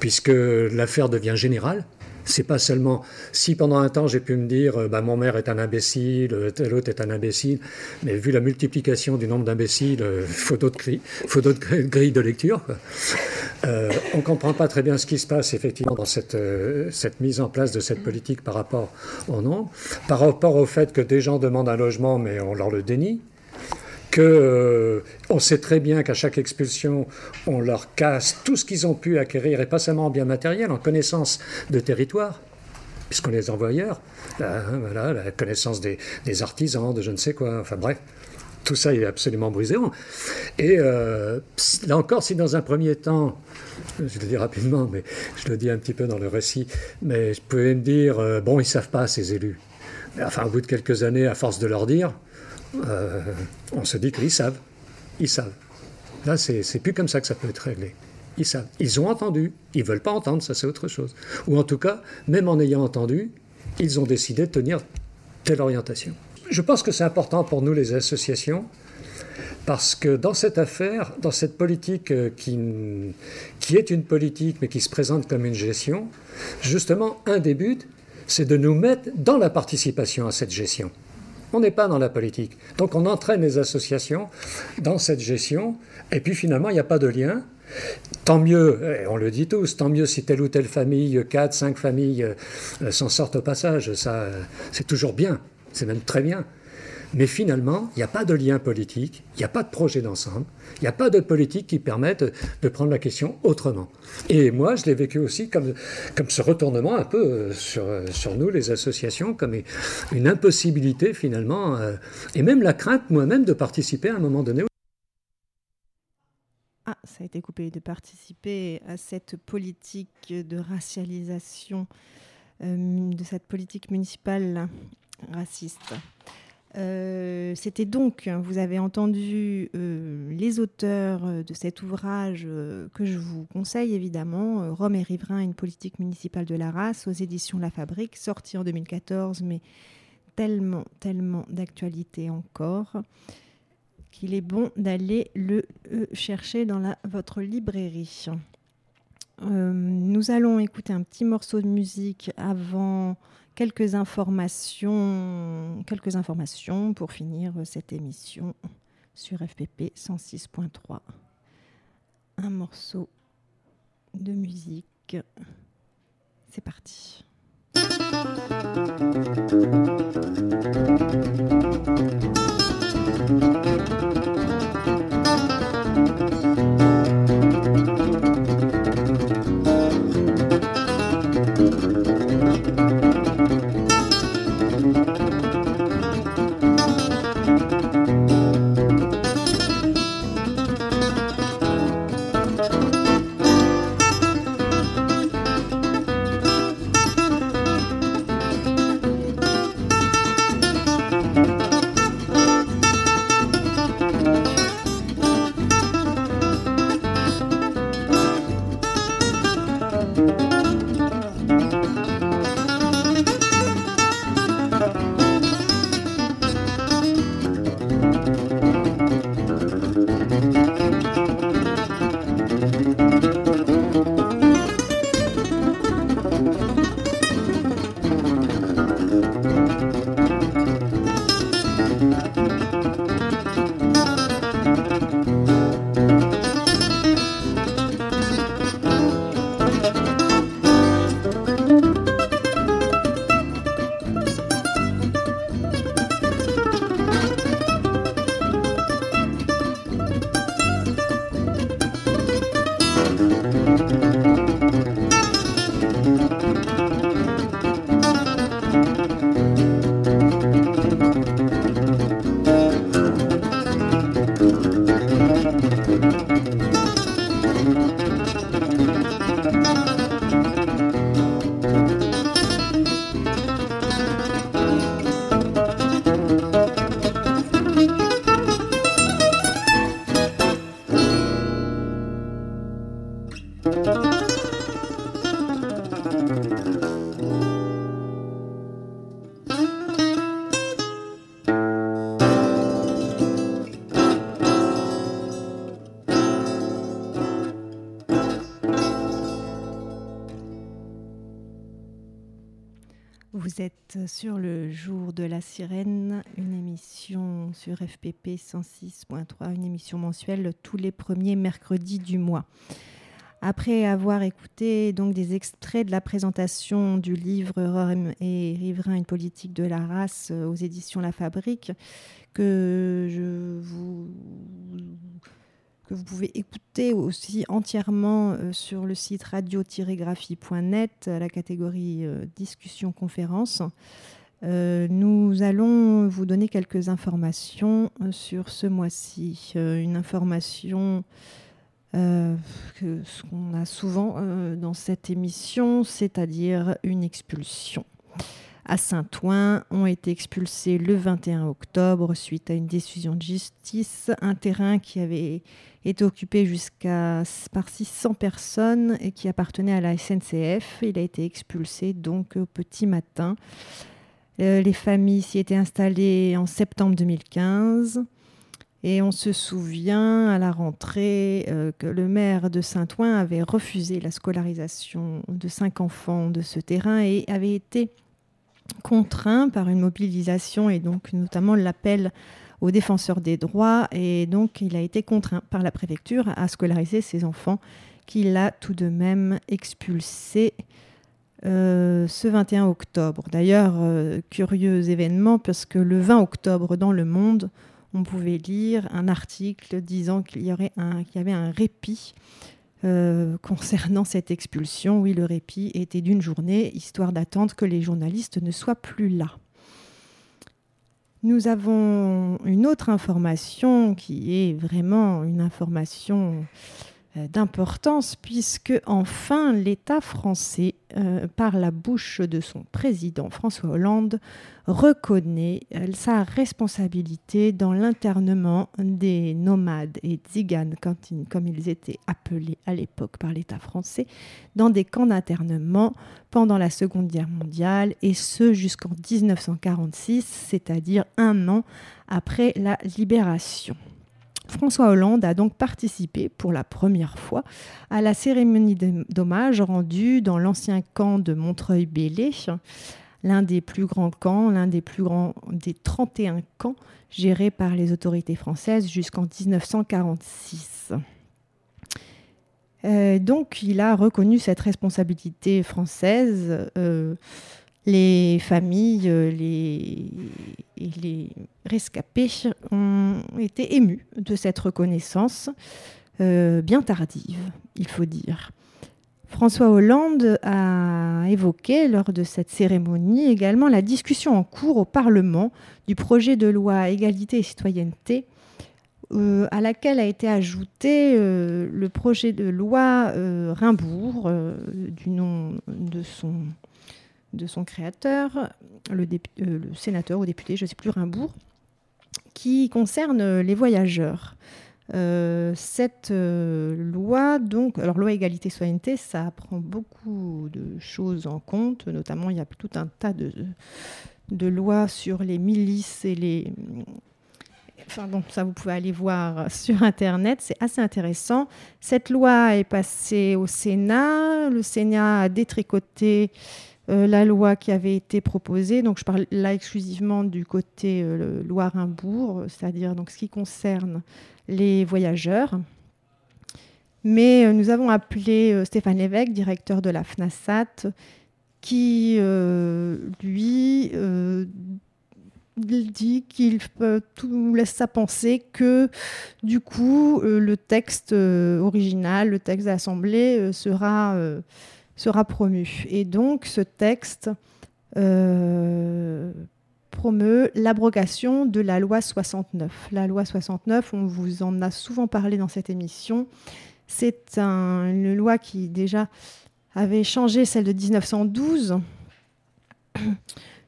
puisque l'affaire devient générale. C'est pas seulement si pendant un temps j'ai pu me dire euh, bah, mon maire est un imbécile, euh, tel autre est un imbécile, mais vu la multiplication du nombre d'imbéciles, il euh, faut d'autres grilles de lecture. On ne comprend pas très bien ce qui se passe effectivement dans cette, cette mise en place de cette politique par rapport au nom, par rapport au fait que des gens demandent un logement mais on leur le dénie qu'on euh, sait très bien qu'à chaque expulsion, on leur casse tout ce qu'ils ont pu acquérir, et pas seulement en bien matériel, en connaissance de territoire, puisqu'on les envoie ailleurs. Hein, voilà, la connaissance des, artisans, de je ne sais quoi, enfin bref. Tout ça est absolument brisé. Et euh, là encore, si dans un premier temps, je le dis rapidement, mais je le dis un petit peu dans le récit, mais je pouvais me dire, euh, bon, ils savent pas, ces élus. Mais enfin, au bout de quelques années, à force de leur dire, euh, on se dit qu'ils savent. Ils savent. Là, c'est plus comme ça que ça peut être réglé. Ils savent. Ils ont entendu. Ils veulent pas entendre, ça c'est autre chose. Ou en tout cas, même en ayant entendu, ils ont décidé de tenir telle orientation. Je pense que c'est important pour nous, les associations, parce que dans cette affaire, dans cette politique euh, qui, qui est une politique mais qui se présente comme une gestion, justement, un des buts, c'est de nous mettre dans la participation à cette gestion. On n'est pas dans la politique. Donc on entraîne les associations dans cette gestion, et puis finalement, il n'y a pas de lien. Tant mieux, on le dit tous, tant mieux si telle ou telle famille, quatre, cinq familles euh, s'en sortent au passage. Ça, c'est toujours bien, c'est même très bien. Mais finalement, il n'y a pas de lien politique, il n'y a pas de projet d'ensemble, il n'y a pas de politique qui permette de prendre la question autrement. Et moi, je l'ai vécu aussi comme, comme ce retournement un peu euh, sur, euh, sur nous, les associations, comme une impossibilité finalement, euh, et même la crainte moi-même de participer à un moment donné. Ah, ça a été coupé, de participer à cette politique de racialisation, de cette politique municipale raciste. Euh, c'était donc, vous avez entendu euh, les auteurs euh, de cet ouvrage que je vous conseille évidemment, Rome et Riverain, une politique municipale de la race, aux éditions La Fabrique, sorti en 2014, mais tellement, tellement d'actualité encore qu'il est bon d'aller le chercher dans votre librairie. nous allons écouter un petit morceau de musique avant quelques informations, quelques informations pour finir cette émission sur FPP 106.3. Un morceau de musique. C'est parti. Sur le jour de la sirène, une émission sur FPP 106.3, une émission mensuelle tous les premiers mercredis du mois. Après avoir écouté donc des extraits de la présentation du livre Rome et Riverain, une politique de la race euh, aux éditions La Fabrique, que je vous vous pouvez écouter aussi entièrement euh, sur le site radio-graphie.net, la catégorie euh, discussion conférence. Euh, nous allons vous donner quelques informations sur ce mois-ci. une information que qu'on a souvent dans cette émission, c'est-à-dire une expulsion à Saint-Ouen ont été expulsés le 21 octobre suite à une décision de justice. Un terrain qui avait été occupé jusqu'à par 600 personnes et qui appartenait à la SNCF. Il a été expulsé donc au petit matin. Euh, les familles s'y étaient installées en septembre 2015. Et on se souvient à la rentrée euh, que le maire de Saint-Ouen avait refusé la scolarisation de cinq enfants de ce terrain et avait été contraint par une mobilisation et donc notamment l'appel aux défenseurs des droits et donc il a été contraint par la préfecture à scolariser ses enfants qu'il a tout de même expulsés euh, ce 21 octobre. D'ailleurs, euh, curieux événement parce que le 20 octobre dans Le Monde, on pouvait lire un article disant qu'il y, aurait qu'il y avait un répit euh, concernant cette expulsion. Oui, le répit était d'une journée, histoire d'attendre que les journalistes ne soient plus là. Nous avons une autre information qui est vraiment une information d'importance puisque enfin l'État français, euh, par la bouche de son président François Hollande, reconnaît euh, sa responsabilité dans l'internement des nomades et tziganes, comme ils étaient appelés à l'époque par l'État français, dans des camps d'internement pendant la Seconde Guerre mondiale, et ce jusqu'en 1946, c'est-à-dire un an après la libération. François Hollande a donc participé pour la première fois à la cérémonie d'hommage rendue dans l'ancien camp de Montreuil-Bellay, l'un des plus grands camps, l'un des plus grands des 31 camps gérés par les autorités françaises jusqu'en 1946. Euh, donc il a reconnu cette responsabilité française. Euh, les familles euh, les, et les rescapés ont été émus de cette reconnaissance bien tardive, il faut dire. François Hollande a évoqué lors de cette cérémonie également la discussion en cours au Parlement du projet de loi égalité et citoyenneté, euh, à laquelle a été ajouté euh, le projet de loi euh, Rimbourg, du nom de son, de son créateur, le, sénateur ou député, je ne sais plus, Rimbourg, qui concerne les voyageurs. cette loi, donc, alors loi égalité citoyenneté, ça prend beaucoup de choses en compte, notamment il y a tout un tas de, de lois sur les milices et les, Enfin bon, ça vous pouvez aller voir sur Internet, c'est assez intéressant. Cette loi est passée au Sénat. Le Sénat a détricoté euh, la loi qui avait été proposée. Donc je parle là exclusivement du côté euh, Loire-Imbourg, c'est-à-dire ce qui concerne les voyageurs. Mais euh, nous avons appelé Stéphane Lévesque, directeur de la FNASAT, qui, lui, dit qu'il tout laisse à penser que du coup le texte original, le texte d'assemblée euh, sera, sera promu. Et donc ce texte promeut l'abrogation de la loi 69. La loi 69, on vous en a souvent parlé dans cette émission, c'est une loi qui déjà avait changé celle de 1912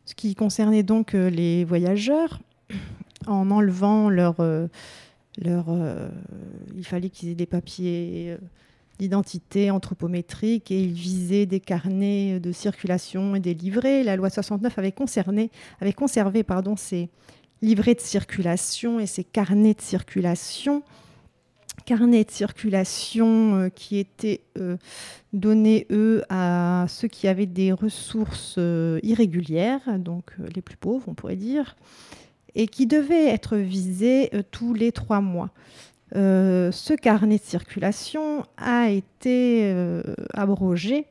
ce qui concernait donc euh, les voyageurs, en enlevant leur... Euh, leur euh, il fallait qu'ils aient des papiers d'identité anthropométrique et ils visaient des carnets de circulation et des livrets. La loi 69 avait, avait conservé pardon, ces livrets de circulation et ces carnets de circulation carnets de circulation euh, qui étaient euh, donnés, à ceux qui avaient des ressources euh, irrégulières, donc les plus pauvres, on pourrait dire, et qui devaient être visés tous les trois mois. Ce carnet de circulation a été abrogé,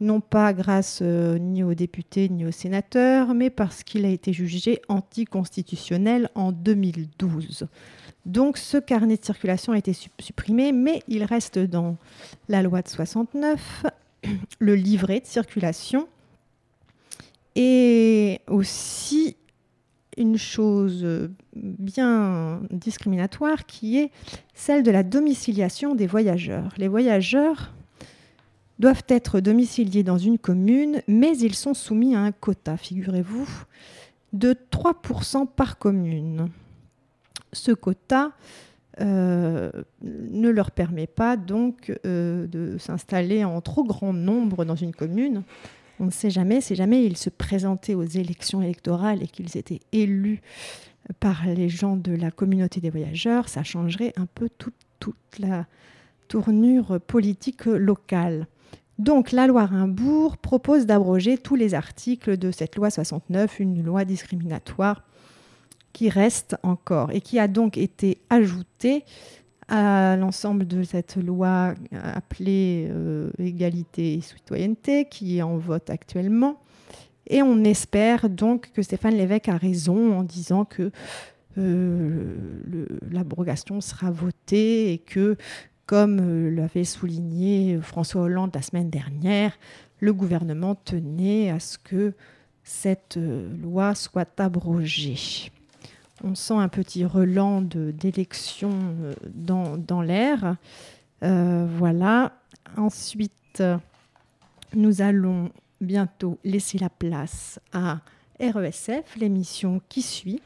non pas grâce ni aux députés ni aux sénateurs, mais parce qu'il a été jugé anticonstitutionnel en 2012. Donc ce carnet de circulation a été supprimé, mais il reste dans la loi de 69 le livret de circulation et aussi une chose bien discriminatoire qui est celle de la domiciliation des voyageurs. Les voyageurs doivent être domiciliés dans une commune, mais ils sont soumis à un quota, figurez-vous, de 3% par commune ce quota euh, ne leur permet pas donc euh, de s'installer en trop grand nombre dans une commune. On ne sait jamais, si jamais ils se présentaient aux élections électorales et qu'ils étaient élus par les gens de la communauté des voyageurs, ça changerait un peu toute, la tournure politique locale. Donc la loi Rimbourg propose d'abroger tous les articles de cette loi 69, une loi discriminatoire qui reste encore et qui a donc été ajouté à l'ensemble de cette loi appelée euh, égalité et citoyenneté qui est en vote actuellement. Et on espère donc que Stéphane Lévesque a raison en disant que euh, l'abrogation sera votée et que, comme euh, l'avait souligné François Hollande la semaine dernière, le gouvernement tenait à ce que cette loi soit abrogée on sent un petit relent d'élection euh, dans, l'air. Euh, voilà. Ensuite, nous allons bientôt laisser la place à RESF, l'émission qui suit.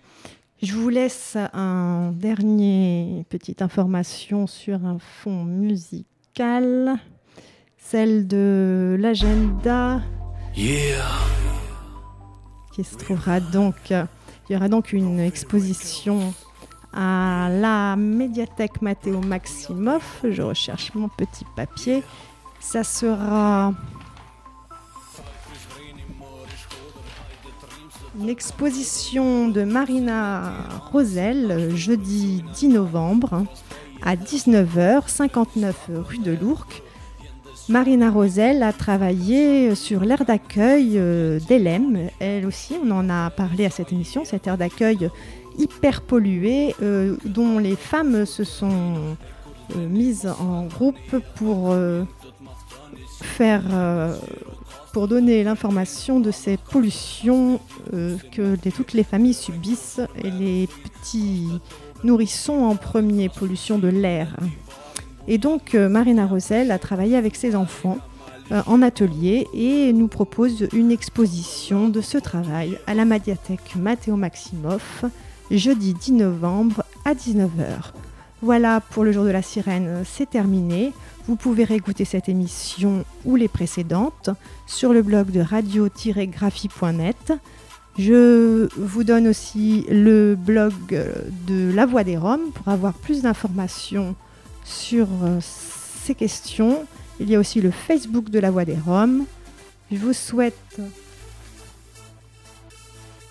Je vous laisse un dernier petite information sur un fond musical, celle de l'agenda, qui se trouvera donc il y aura donc une exposition à la médiathèque Matteo Maximov. Je recherche mon petit papier. Ça sera une exposition de Marina Rosel jeudi 10 novembre à 19h, 59 rue de l'Ourcq. Marina Rosel a travaillé sur l'aire d'accueil euh, d'Elem. Elle aussi, on en a parlé à cette émission, cette aire d'accueil hyper polluée euh, dont les femmes se sont euh, mises en groupe pour faire pour donner l'information de ces pollutions que toutes les familles subissent et les petits nourrissons en premier pollution de l'air. Et donc, euh, Marina Rosel a travaillé avec ses enfants euh, en atelier et nous propose une exposition de ce travail à la médiathèque Matteo Maximoff jeudi 10 novembre à 19h. Voilà pour le jour de la sirène, c'est terminé. Vous pouvez réécouter cette émission ou les précédentes sur le blog de radio-graphie.net. Je vous donne aussi le blog de La Voix des Roms pour avoir plus d'informations sur euh, ces questions. Il y a aussi le Facebook de La Voix des Roms. Je vous souhaite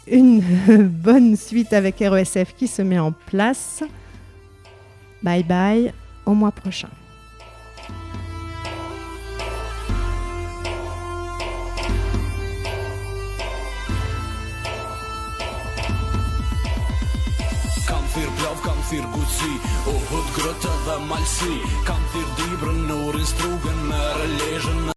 une [LAUGHS] bonne suite avec RESF qui se met en place. Bye bye, au mois prochain. thirë guci O hëtë grëtë dhe malsi. Kam thirë dibrën, nurin, strugën, me relejshën